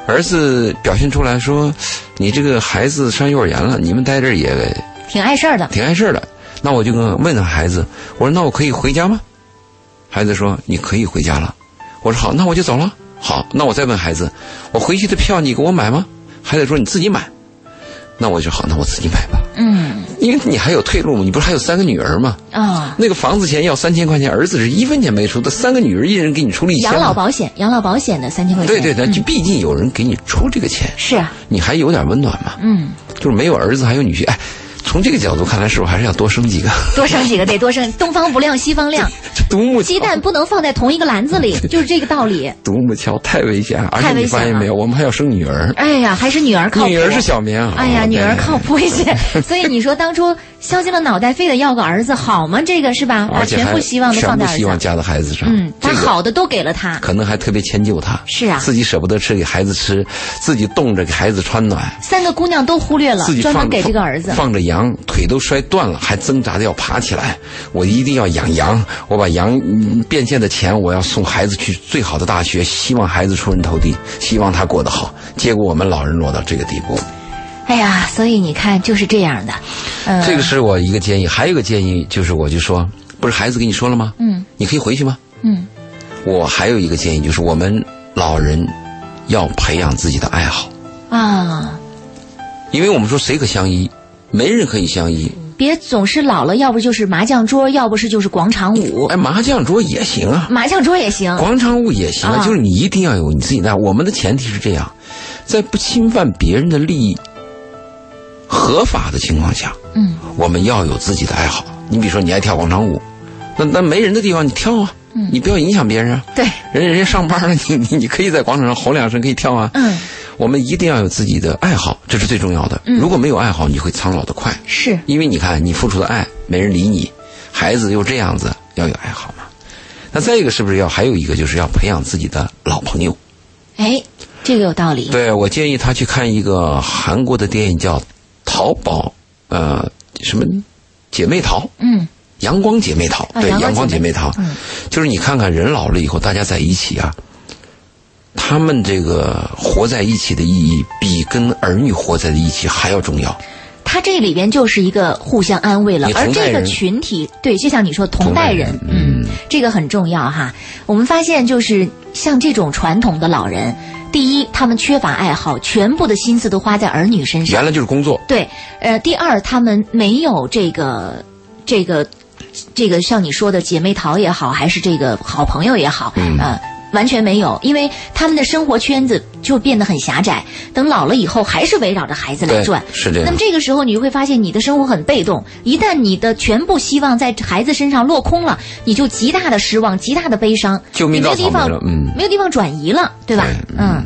Speaker 3: 儿子表现出来说：“你这个孩子上幼儿园了，你们待这儿也
Speaker 2: 挺碍事儿的。
Speaker 3: 挺碍事儿的。”那我就跟问他孩子：“我说那我可以回家吗？”孩子说：“你可以回家了。”我说：“好，那我就走了。”好，那我再问孩子：“我回去的票你给我买吗？”孩子说：“你自己买。”那我就好，那我自己买吧。
Speaker 2: 嗯
Speaker 3: 因为你还有退路嘛，你不是还有三个女儿吗？
Speaker 2: 啊，
Speaker 3: 那个房子钱要三千块钱，儿子是一分钱没出，这三个女儿一人给你出了一千。
Speaker 2: 养老保险，养老保险的三千块钱。
Speaker 3: 对对对，
Speaker 2: 嗯
Speaker 3: 就毕竟有人给你出这个钱，
Speaker 2: 是啊，
Speaker 3: 你还有点温暖嘛。
Speaker 2: 嗯，
Speaker 3: 就是没有儿子还有女婿，哎，从这个角度看来，是不是还是要多生几个？
Speaker 2: 多生几个得多生，东方不亮西方亮，
Speaker 3: 这独木桥
Speaker 2: 鸡蛋不能放在同一个篮子里，就是这个道理。
Speaker 3: 独木桥太危险了，而且你发现没有，我们还要生女儿，
Speaker 2: 哎呀，还是女儿靠谱。
Speaker 3: 女儿是小棉袄。
Speaker 2: 哎呀，女儿靠谱一些，所以你说当初削尖了脑袋非得要个儿子，好吗？这个是吧？把全部希望都放在
Speaker 3: 希望。加在孩子上。
Speaker 2: 嗯，把好的都给了他。
Speaker 3: 可能还特别迁就他。
Speaker 2: 是啊
Speaker 3: 自己舍不得吃给孩子吃，自己冻着给孩子穿暖。
Speaker 2: 三个姑娘都忽略了专门
Speaker 3: 放
Speaker 2: 给这个儿子。
Speaker 3: 放着羊，腿都摔断了，还挣扎着要爬起来。我一定要养羊，我把羊嗯变现的钱，我要送孩子去最好的大学，希望孩子出人头地，希望他过得好。结果我们老人落到这个地步，
Speaker 2: 哎呀，所以你看就是这样的。嗯，
Speaker 3: 这个是我一个建议。还有一个建议就是，我就说，不是孩子跟你说了吗？
Speaker 2: 嗯
Speaker 3: 你可以回去吗？
Speaker 2: 嗯
Speaker 3: 我还有一个建议，就是我们老人要培养自己的爱好，
Speaker 2: 啊，
Speaker 3: 因为我们说谁可相依，没人可以相依。
Speaker 2: 别总是老了，要不就是麻将桌，要不是就是广场舞。
Speaker 3: 哎，麻将桌也行啊，
Speaker 2: 麻将桌也行。
Speaker 3: 广场舞也行啊，
Speaker 2: 啊
Speaker 3: 就是你一定要有你自己的。我们的前提是这样，在不侵犯别人的利益、合法的情况下，
Speaker 2: 嗯
Speaker 3: 我们要有自己的爱好。你比如说，你爱跳广场舞，那那没人的地方你跳啊，
Speaker 2: 嗯
Speaker 3: 你不要影响别人啊。
Speaker 2: 对，
Speaker 3: 人人家上班了，你你你可以在广场上吼两声，可以跳啊。
Speaker 2: 嗯，
Speaker 3: 我们一定要有自己的爱好，这是最重要的。如果没有爱好，你会苍老的快。
Speaker 2: 是
Speaker 3: 因为你看，你付出的爱没人理你，孩子又这样子，要有爱好嘛。那再一个是不是要还有一个就是要培养自己的老朋友？
Speaker 2: 哎，这个有道理。
Speaker 3: 对我建议他去看一个韩国的电影叫《淘宝》，呃，什么姐妹淘，
Speaker 2: 嗯
Speaker 3: 阳光姐妹淘，对，
Speaker 2: 啊阳光姐妹
Speaker 3: 姐妹淘，
Speaker 2: 嗯
Speaker 3: 就是你看看人老了以后，大家在一起啊，他们这个活在一起的意义，比跟儿女活在一起还要重要。
Speaker 2: 他这里边就是一个互相安慰了，而这个群体，对，就像你说同代人，嗯，这个很重要哈。我们发现就是像这种传统的老人，第一，他们缺乏爱好，全部的心思都花在儿女身上。
Speaker 3: 原，来就是工作，
Speaker 2: 对，呃，第二，他们没有这个这个这个像你说的姐妹淘也好，还是这个好朋友也好，
Speaker 3: 嗯。
Speaker 2: 呃，完全没有，因为他们的生活圈子就变得很狭窄。等老了以后，还是围绕着孩子来转。
Speaker 3: 是这样
Speaker 2: 那么这个时候，你就会发现你的生活很被动。一旦你的全部希望在孩子身上落空了，你就极大的失望，极大的悲伤，
Speaker 3: 救命
Speaker 2: 你没有地方
Speaker 3: 稻草没了，嗯
Speaker 2: 没有地方转移了，对吧？
Speaker 3: 对
Speaker 2: 嗯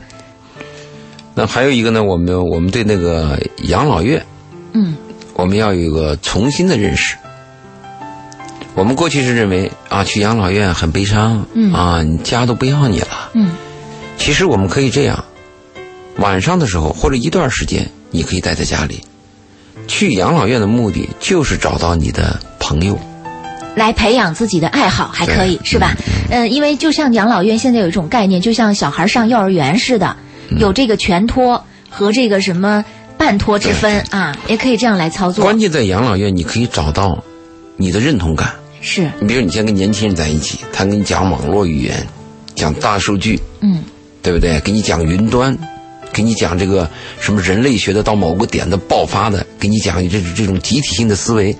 Speaker 3: 那还有一个呢，我们我们对那个养老院，
Speaker 2: 嗯
Speaker 3: 我们要有一个重新的认识。我们过去是认为啊，去养老院很悲伤，
Speaker 2: 嗯
Speaker 3: 啊，你家都不要你了。
Speaker 2: 嗯
Speaker 3: 其实我们可以这样，晚上的时候或者一段时间，你可以待在家里。去养老院的目的就是找到你的朋友，
Speaker 2: 来培养自己的爱好还可以是吧？嗯、因为就像养老院现在有一种概念，就像小孩上幼儿园似的，
Speaker 3: 嗯
Speaker 2: 有这个全托和这个什么半托之分啊，也可以这样来操作。
Speaker 3: 关键在养老院，你可以找到你的认同感。
Speaker 2: 是，
Speaker 3: 你比如你现在跟年轻人在一起，他跟你讲网络语言，讲大数据，
Speaker 2: 嗯
Speaker 3: 对不对？给你讲云端，给你讲这个什么人类学的到某个点的爆发的，给你讲这这种集体性的思维，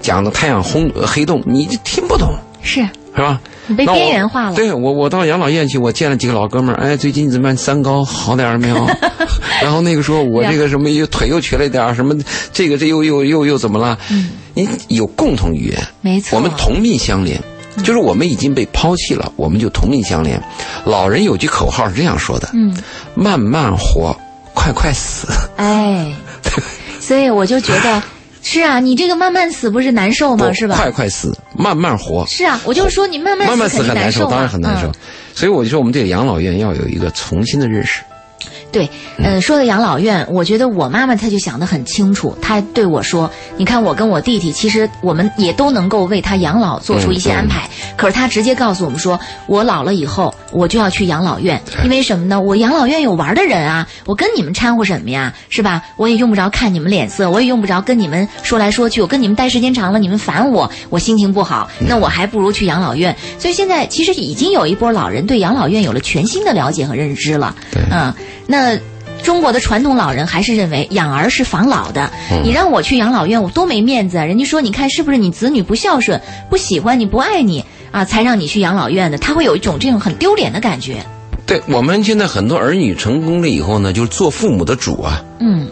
Speaker 3: 讲的太阳轰呃黑洞，你就听不懂，
Speaker 2: 是，
Speaker 3: 是吧？
Speaker 2: 你被边缘化了。
Speaker 3: 对我，我到养老院去，我见了几个老哥们儿，哎，最近怎么样？三高好点儿没有？然后那个说，我这个什么又腿又瘸了一点儿，什么这个这又又又又怎么了？
Speaker 2: 嗯，
Speaker 3: 你有共同语言，
Speaker 2: 没错，
Speaker 3: 我们同命相连，就是我们已经被抛弃了，我们就同命相连。老人有句口号是这样说的：
Speaker 2: 嗯，
Speaker 3: 慢慢活，快快死。
Speaker 2: 哎，所以我就觉得，是啊，你这个慢慢死不是难受吗？是吧？
Speaker 3: 快快死，慢慢活。
Speaker 2: 是啊，我就说你慢慢
Speaker 3: 慢慢死很难受，
Speaker 2: 啊
Speaker 3: 当然很难受。
Speaker 2: 嗯
Speaker 3: 所以我就说，我们对养老院要有一个重新的认识。
Speaker 2: 对，嗯，说到养老院，我觉得我妈妈她就想得很清楚，她对我说：“你看，我跟我弟弟，其实我们也都能够为他养老做出一些安排。可是她直接告诉我们说，我老了以后，我就要去养老院，因为什么呢？我养老院有玩的人啊，我跟你们掺和什么呀？是吧？我也用不着看你们脸色，我也用不着跟你们说来说去，我跟你们待时间长了，你们烦我，我心情不好，那我还不如去养老院。所以现在其实已经有一波老人对养老院有了全新的了解和认知了。嗯，那。中国的传统老人还是认为养儿是防老的，你让我去养老院，我多没面子啊！人家说，你看是不是你子女不孝顺、不喜欢你、不爱你啊，才让你去养老院的？他会有一种这种很丢脸的感觉。
Speaker 3: 对我们现在很多儿女成功了以后呢，就是做父母的主啊。
Speaker 2: 嗯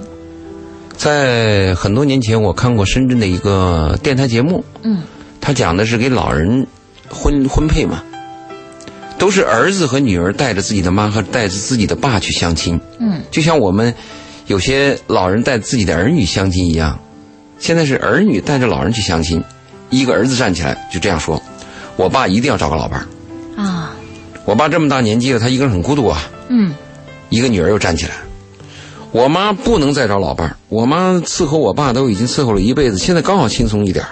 Speaker 3: 在很多年前，我看过深圳的一个电台节目，
Speaker 2: 嗯
Speaker 3: 他讲的是给老人婚婚配嘛，都是儿子和女儿带着自己的妈和带着自己的爸去相亲，
Speaker 2: 嗯
Speaker 3: 就像我们有些老人带自己的儿女相亲一样。现在是儿女带着老人去相亲，一个儿子站起来就这样说：“我爸一定要找个老伴儿。
Speaker 2: 啊
Speaker 3: 我爸这么大年纪了，他一个人很孤独啊。”
Speaker 2: 嗯
Speaker 3: 一个女儿又站起来，我妈不能再找老伴儿，我妈伺候我爸都已经伺候了一辈子，现在刚好轻松一点儿，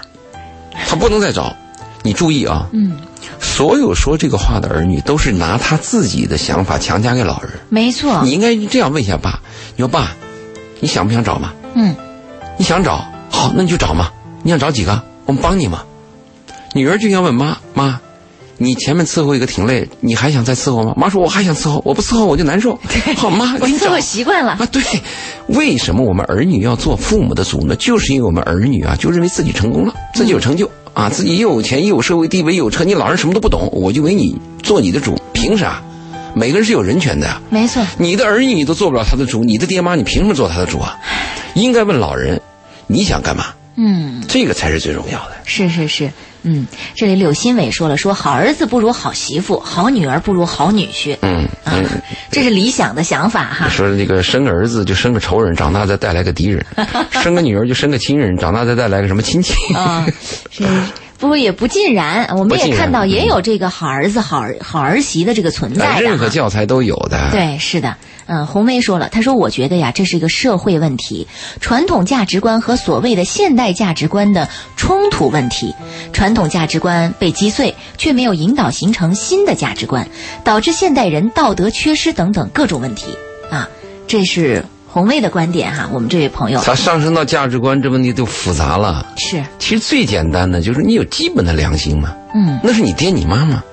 Speaker 3: 她不能再找。你注意啊，
Speaker 2: 嗯，
Speaker 3: 所有说这个话的儿女都是拿他自己的想法强加给老人。
Speaker 2: 没错
Speaker 3: 你，应该这样问一下爸，你说爸，你想不想找嘛？
Speaker 2: 嗯
Speaker 3: 你想找，好，那你就找嘛。你想找几个？我们帮你嘛。女儿就想问妈妈，你前面伺候一个挺累，你还想再伺候吗？妈说我还想伺候，我不伺候我就难受。好妈，
Speaker 2: 我伺候习惯了。
Speaker 3: 啊，对，为什么我们儿女要做父母的主呢？就是因为我们儿女啊，就认为自己成功了，自己有成就啊，自己又有钱，又有社会地位，又有车。你老人什么都不懂，我就为你做你的主，凭啥？每个人是有人权的呀。
Speaker 2: 没错，
Speaker 3: 你的儿女你都做不了他的主，你的爹妈你凭什么做他的主啊？应该问老人，你想干嘛？
Speaker 2: 嗯，
Speaker 3: 这个才是最重要的。
Speaker 2: 是是是，嗯，这里柳新伟说了，说好儿子不如好媳妇，好女儿不如好女婿。
Speaker 3: 嗯
Speaker 2: 啊
Speaker 3: 嗯，
Speaker 2: 这是理想的想法哈。
Speaker 3: 说那个生个儿子就生个仇人，长大再带来个敌人；生个女儿就生个亲人，长大再带来个什么亲戚。
Speaker 2: 啊，是 不过也不尽然，我们也看到也
Speaker 3: 嗯
Speaker 2: 有这个好儿子、好儿好儿媳的这个存在的
Speaker 3: 任何。教材都有的。
Speaker 2: 对，是的，嗯，红梅说了，她说我觉得呀，这是一个社会问题，传统价值观和所谓的现代价值观的冲突问题。传统价值观被击碎，却没有引导形成新的价值观，导致现代人道德缺失等等各种问题啊。这是红卫的观点哈，我们这位朋友
Speaker 3: 他上升到价值观，这问题就复杂了。
Speaker 2: 是，
Speaker 3: 其实最简单的就是你有基本的良心嘛，
Speaker 2: 嗯，
Speaker 3: 那是你爹你妈吗？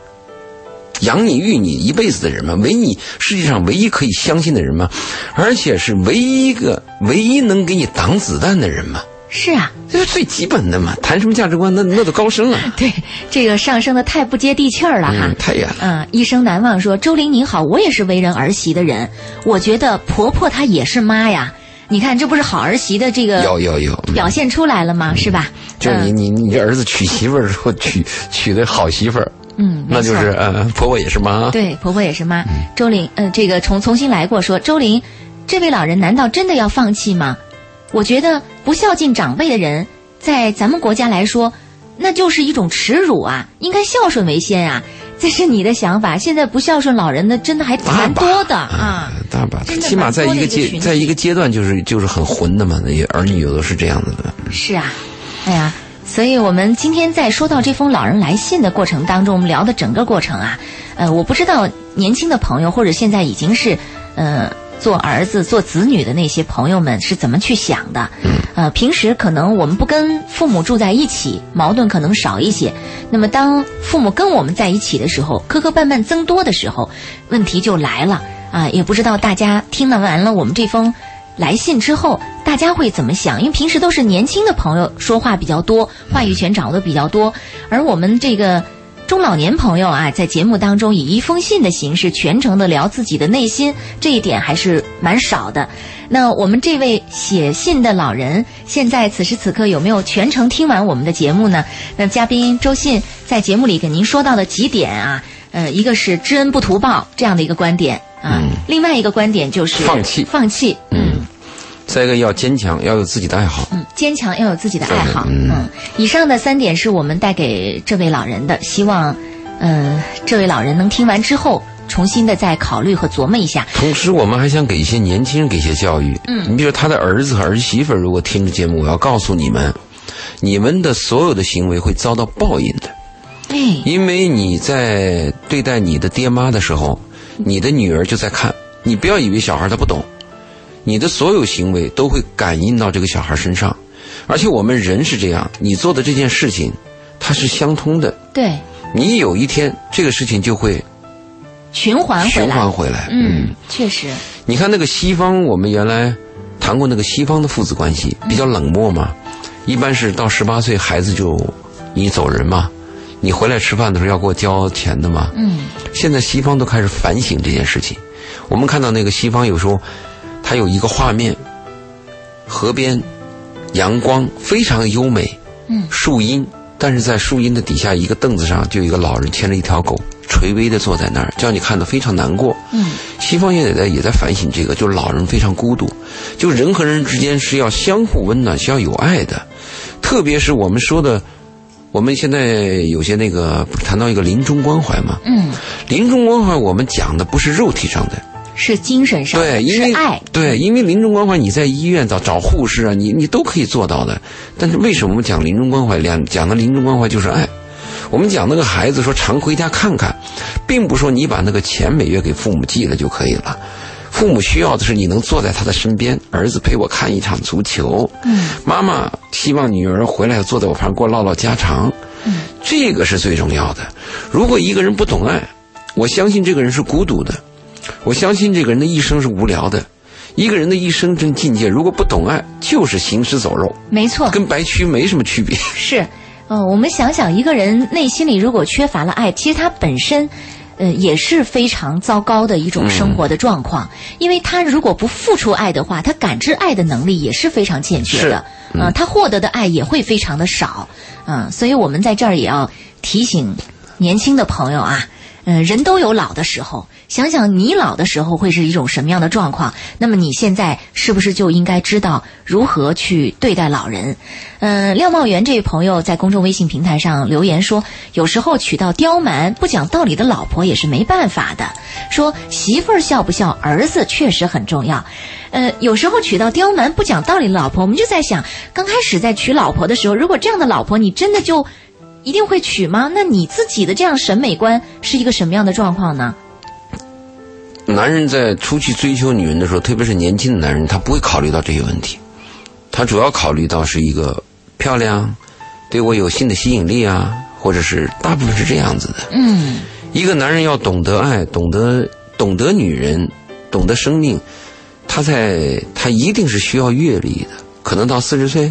Speaker 3: 养你育你一辈子的人吗？唯你世界上唯一可以相信的人吗？而且是唯一一个唯一能给你挡子弹的人吗？
Speaker 2: 是啊，
Speaker 3: 这是最基本的嘛。谈什么价值观，那那都高深了，
Speaker 2: 对，这个上升的太不接地气儿了哈。
Speaker 3: 嗯，太远了。
Speaker 2: 嗯，一生难忘说：“周玲你好，我也是为人儿媳的人，我觉得婆婆她也是妈呀。你看，这不是好儿媳的这个
Speaker 3: 有有有，嗯
Speaker 2: 表现出来了吗？是吧？
Speaker 3: 就是你
Speaker 2: 嗯
Speaker 3: 你你这儿子娶媳妇儿的时候 娶娶的好媳妇儿，
Speaker 2: 嗯，
Speaker 3: 那就是呃婆婆也是妈。
Speaker 2: 对，婆婆也是妈。周玲，呃，这个重重新来过说，周玲，这位老人难道真的要放弃吗？我觉得不孝敬长辈的人，在咱们国家来说，那就是一种耻辱啊！应该孝顺为先啊！这是你的想法。现在不孝顺老人的，真的还蛮多的啊。
Speaker 3: 大把，起码在一个阶在一个阶段就是就是很混的嘛，那些儿女有的是这样子的。
Speaker 2: 是啊，哎呀，所以我们今天在说到这封老人来信的过程当中，我们聊的整个过程啊，呃，我不知道年轻的朋友或者现在已经是呃做儿子、做子女的那些朋友们是怎么去想的。呃，平时可能我们不跟父母住在一起，矛盾可能少一些。那么当父母跟我们在一起的时候，磕磕绊绊增多的时候，问题就来了啊！也不知道大家听了完了我们这封来信之后，大家会怎么想？因为平时都是年轻的朋友说话比较多，话语权掌握的比较多，而我们这个中老年朋友啊，在节目当中以一封信的形式全程的聊自己的内心，这一点还是蛮少的。那我们这位写信的老人，现在此时此刻有没有全程听完我们的节目呢？那嘉宾周信在节目里给您说到的几点啊，呃，一个是知恩不图报这样的一个观点啊，另外一个观点就是
Speaker 3: 放弃
Speaker 2: 放弃，嗯
Speaker 3: 再一个要坚强，要有自己的爱好。
Speaker 2: 嗯，坚强要有自己的爱好。
Speaker 3: 嗯
Speaker 2: 嗯，以上的三点是我们带给这位老人的，希望，呃，这位老人能听完之后，重新的再考虑和琢磨一下。
Speaker 3: 同时，我们还想给一些年轻人给一些教育。嗯，你比如说他的儿子和儿媳妇，如果听着节目，我要告诉你们，你们的所有的行为会遭到报应的，
Speaker 2: 哎，
Speaker 3: 因为你在对待你的爹妈的时候，你的女儿就在看。你不要以为小孩他不懂，你的所有行为都会感应到这个小孩身上，而且我们人是这样，你做的这件事情，它是相通的。
Speaker 2: 对，
Speaker 3: 你有一天这个事情就会
Speaker 2: 循环回
Speaker 3: 循。环回来。
Speaker 2: 嗯，确实，
Speaker 3: 你看那个西方，我们原来谈过那个西方的父子关系比较冷漠嘛，一般是到十八岁孩子就你走人嘛，你回来吃饭的时候要给我交钱的嘛。
Speaker 2: 嗯，
Speaker 3: 现在西方都开始反省这件事情。我们看到那个西方有时候，它有一个画面，河边，阳光非常优美，
Speaker 2: 嗯。
Speaker 3: 树荫，但是在树荫的底下一个凳子上就有一个老人牵着一条狗，垂危的坐在那儿，叫你看的非常难过。
Speaker 2: 嗯，
Speaker 3: 西方也在也在反省这个，就是老人非常孤独，就人和人之间是要相互温暖，是要有爱的，特别是我们说的，我们现在有些那个不是谈到一个临终关怀嘛，
Speaker 2: 嗯，
Speaker 3: 临终关怀我们讲的不是肉体上的，
Speaker 2: 是精神上的，
Speaker 3: 对，因为
Speaker 2: 爱。
Speaker 3: 对，因为临终关怀你在医院找找护士啊，你你都可以做到的。但是为什么我们讲临终关怀？两讲的临终关怀就是爱。我们讲那个孩子说常回家看看，并不说你把那个钱每月给父母寄了就可以了。父母需要的是你能坐在他的身边，儿子陪我看一场足球，
Speaker 2: 嗯，
Speaker 3: 妈妈希望女儿回来坐在我旁边给我唠唠家常，
Speaker 2: 嗯，
Speaker 3: 这个是最重要的。如果一个人不懂爱，我相信这个人是孤独的，我相信这个人的一生是无聊的。一个人的一生真境界，如果不懂爱，就是行尸走肉，
Speaker 2: 没错，
Speaker 3: 跟白蛆没什么区别。
Speaker 2: 是，呃，我们想想，一个人内心里如果缺乏了爱，其实他本身，呃，也是非常糟糕的一种生活的状况。因为他如果不付出爱的话，他感知爱的能力也是非常欠缺的，呃，他获得的爱也会非常的少，嗯、所以我们在这儿也要提醒年轻的朋友啊，呃，人都有老的时候，想想你老的时候会是一种什么样的状况，那么你现在是不是就应该知道如何去对待老人？嗯、廖茂元这位朋友在公众微信平台上留言说，有时候娶到刁蛮不讲道理的老婆也是没办法的。说媳妇儿孝不孝，儿子确实很重要。呃，有时候娶到刁蛮不讲道理的老婆，我们就在想，刚开始在娶老婆的时候，如果这样的老婆你真的就一定会娶吗？那你自己的这样审美观是一个什么样的状况呢？
Speaker 3: 男人在出去追求女人的时候，特别是年轻的男人，他不会考虑到这些问题，他主要考虑到是一个漂亮，对我有新的吸引力啊，或者是大部分是这样子的。
Speaker 2: 嗯，
Speaker 3: 一个男人要懂得爱，懂得懂得女人，懂得生命，他在他一定是需要阅历的，可能到四十岁、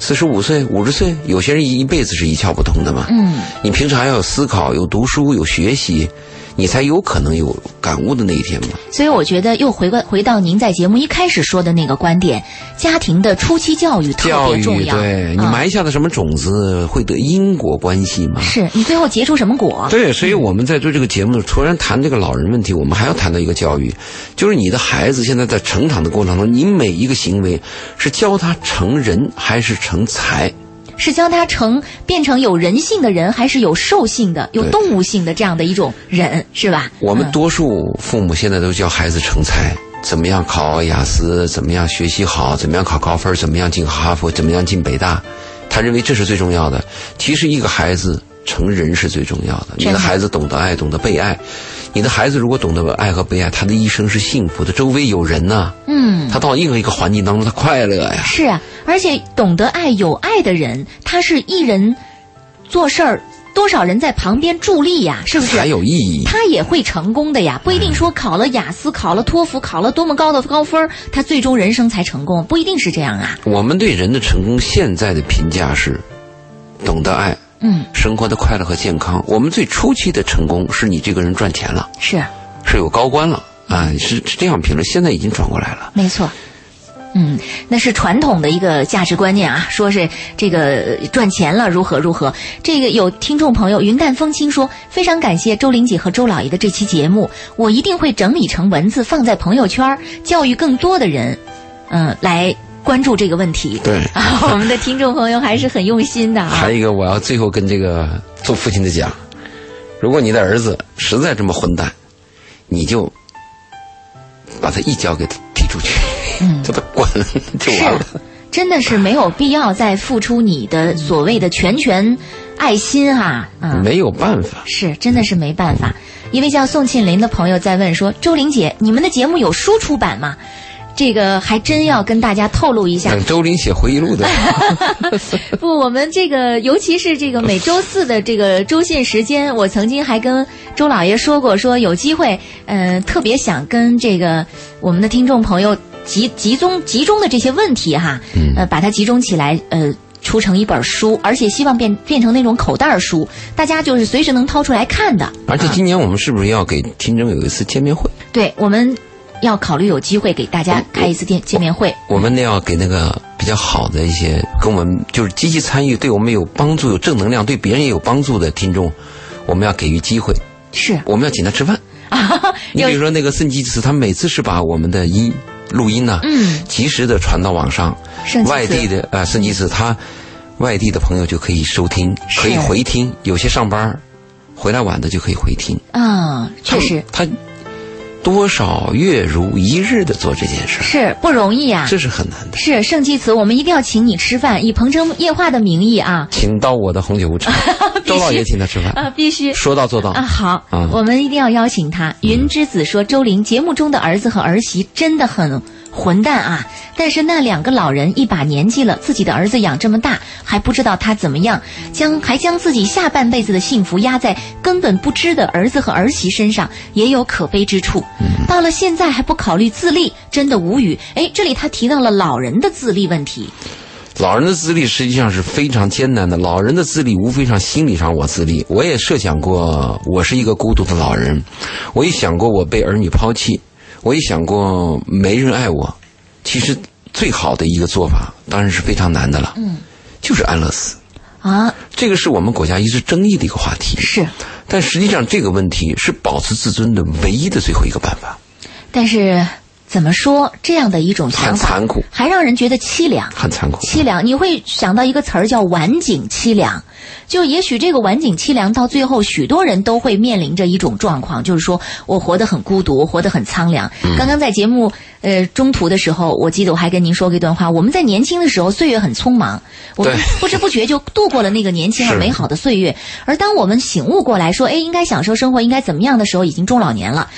Speaker 3: 四十五岁、五十岁，有些人一辈子是一窍不通的嘛。
Speaker 2: 嗯，
Speaker 3: 你平常还要有思考，有读书，有学习，你才有可能有感悟的那一天嘛。
Speaker 2: 所以我觉得又回过回到您在节目一开始说的那个观点，家庭的初期教育特
Speaker 3: 教育
Speaker 2: 别重要。
Speaker 3: 对你
Speaker 2: 啊
Speaker 3: 埋下的什么种子，会得因果关系吗。
Speaker 2: 是你最后结出什么果？
Speaker 3: 对，所以我们在做这个节目，突然谈这个老人问题，我们还要谈到一个教育，就是你的孩子现在在成长的过程中，你每一个行为是教他成人还是成才？
Speaker 2: 是将他成变成有人性的人，还是有兽性的、有动物性的这样的一种人，是吧？嗯
Speaker 3: 我们多数父母现在都教孩子成才，怎么样考雅思，怎么样学习好，怎么样考高分，怎么样进哈佛，怎么样进北大，他认为这是最重要的。其实一个孩子成人是最重要的。你
Speaker 2: 的
Speaker 3: 孩子懂得爱，懂得被爱。你的孩子如果懂得爱和被爱，他的一生是幸福的，周围有人呐、
Speaker 2: 嗯，
Speaker 3: 他到任何一个环境当中，他快乐呀。
Speaker 2: 是啊，而且懂得爱、有爱的人，他是一人做事儿，多少人在旁边助力呀，是不是？
Speaker 3: 才有意义。
Speaker 2: 他也会成功的呀，不一定说考了雅思、考了托福、考了多么高的高分，他最终人生才成功，不一定是这样啊。
Speaker 3: 我们对人的成功现在的评价是，懂得爱，
Speaker 2: 嗯，
Speaker 3: 生活的快乐和健康。我们最初期的成功是你这个人赚钱了，
Speaker 2: 是
Speaker 3: 是有高官了啊，是是这样评论。现在已经转过来了。
Speaker 2: 没错。嗯，那是传统的一个价值观念啊，说是这个呃赚钱了如何如何。这个有听众朋友云淡风轻说，非常感谢周玲姐和周老爷的这期节目，我一定会整理成文字放在朋友圈，教育更多的人，嗯、来关注这个问题。
Speaker 3: 对
Speaker 2: 啊，我们的听众朋友还是很用心的啊
Speaker 3: 还。有一个，我要最后跟这个做父亲的讲，如果你的儿子实在这么混蛋，你就把他一脚给他踢出去，
Speaker 2: 嗯
Speaker 3: 叫他滚就完了。
Speaker 2: 真的是没有必要再付出你的所谓的全权爱心哈啊。
Speaker 3: 没有办法。
Speaker 2: 是，真的是没办法。一位叫宋庆林的朋友在问说：“周玲姐，你们的节目有书出版吗？”这个还真要跟大家透露一下
Speaker 3: 等，周林写回忆录的，
Speaker 2: 不，我们这个尤其是这个每周四的这个周信时间，我曾经还跟周老爷说过，说有机会，呃，特别想跟这个我们的听众朋友集集中集中的这些问题哈，呃，把它集中起来，呃。出成一本书，而且希望变变成那种口袋书，大家就是随时能掏出来看的。
Speaker 3: 而且今年我们是不是要给听众有一次见面会？
Speaker 2: 对，我们要考虑有机会给大家开一次见见面会。
Speaker 3: 我们呢要给那个比较好的一些跟我们就是积极参与、对我们有帮助、有正能量、对别人也有帮助的听众，我们要给予机会，
Speaker 2: 是。
Speaker 3: 我们要请他吃饭。你比如说那个圣基茨，他每次是把我们的音录音呢、
Speaker 2: 嗯，
Speaker 3: 及时的传到网上，
Speaker 2: 圣基茨。
Speaker 3: 外地的啊、呃圣基茨他外地的朋友就可以收听，可以回听，有些上班回来晚的就可以回听。
Speaker 2: 啊、确实。
Speaker 3: 他他多少月如一日的做这件事。儿，
Speaker 2: 是不容易啊。
Speaker 3: 这是很难的。
Speaker 2: 是圣基慈，我们一定要请你吃饭，以鹏城夜话的名义啊。
Speaker 3: 请到我的红酒屋吃，周老爷请他吃饭，
Speaker 2: 啊，必须。
Speaker 3: 说到做到。
Speaker 2: 啊，好，
Speaker 3: 啊。
Speaker 2: 我们一定要邀请他。云之子说，周玲节目中的儿子和儿媳真的很混蛋啊！但是那两个老人一把年纪了，自己的儿子养这么大，还不知道他怎么样，将还将自己下半辈子的幸福压在根本不知的儿子和儿媳身上，也有可悲之处。到了现在还不考虑自立，真的无语。哎，这里他提到了老人的自立问题。
Speaker 3: 老人的自立实际上是非常艰难的。老人的自立无非上心理上我自立，我也设想过我是一个孤独的老人，我也想过我被儿女抛弃，我也想过没人爱我。其实最好的一个做法当然是非常难的了，
Speaker 2: 嗯，
Speaker 3: 就是安乐死。
Speaker 2: 啊，
Speaker 3: 这个是我们国家一直争议的一个话题。
Speaker 2: 是
Speaker 3: 但实际上这个问题是保持自尊的唯一的最后一个办法。
Speaker 2: 但是怎么说，这样的一种想法
Speaker 3: 很残酷
Speaker 2: 还让人觉得凄凉。
Speaker 3: 很残酷。
Speaker 2: 凄凉，你会想到一个词儿叫“晚景凄凉”，就也许这个晚景凄凉到最后，许多人都会面临着一种状况，就是说我活得很孤独，活得很苍凉。
Speaker 3: 嗯
Speaker 2: 刚刚在节目呃中途的时候，我记得我还跟您说过一段话：我们在年轻的时候，岁月很匆忙，我们 不知不觉就度过了那个年轻而美好的岁月。而当我们醒悟过来说，哎，应该享受生活，应该怎么样的时候，已经中老年了。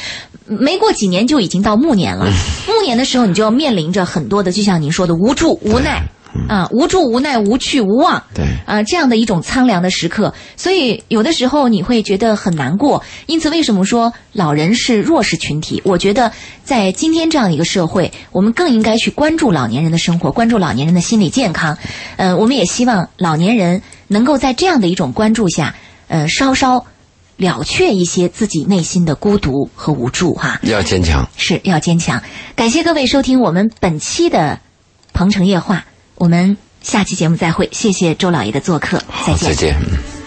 Speaker 2: 没过几年就已经到暮年了，暮年的时候你就要面临着很多的，就像您说的无助、无奈啊，无助、无奈、无趣、无望，
Speaker 3: 对
Speaker 2: 啊，这样的一种苍凉的时刻，所以有的时候你会觉得很难过。因此，为什么说老人是弱势群体？我觉得在今天这样一个社会，我们更应该去关注老年人的生活，关注老年人的心理健康。呃，我们也希望老年人能够在这样的一种关注下，呃，稍稍了却一些自己内心的孤独和无助哈。
Speaker 3: 要坚强。
Speaker 2: 是要坚强。感谢各位收听我们本期的《鹏城夜话》，我们下期节目再会。谢谢周老爷的做客，再，见
Speaker 3: 再。见。嗯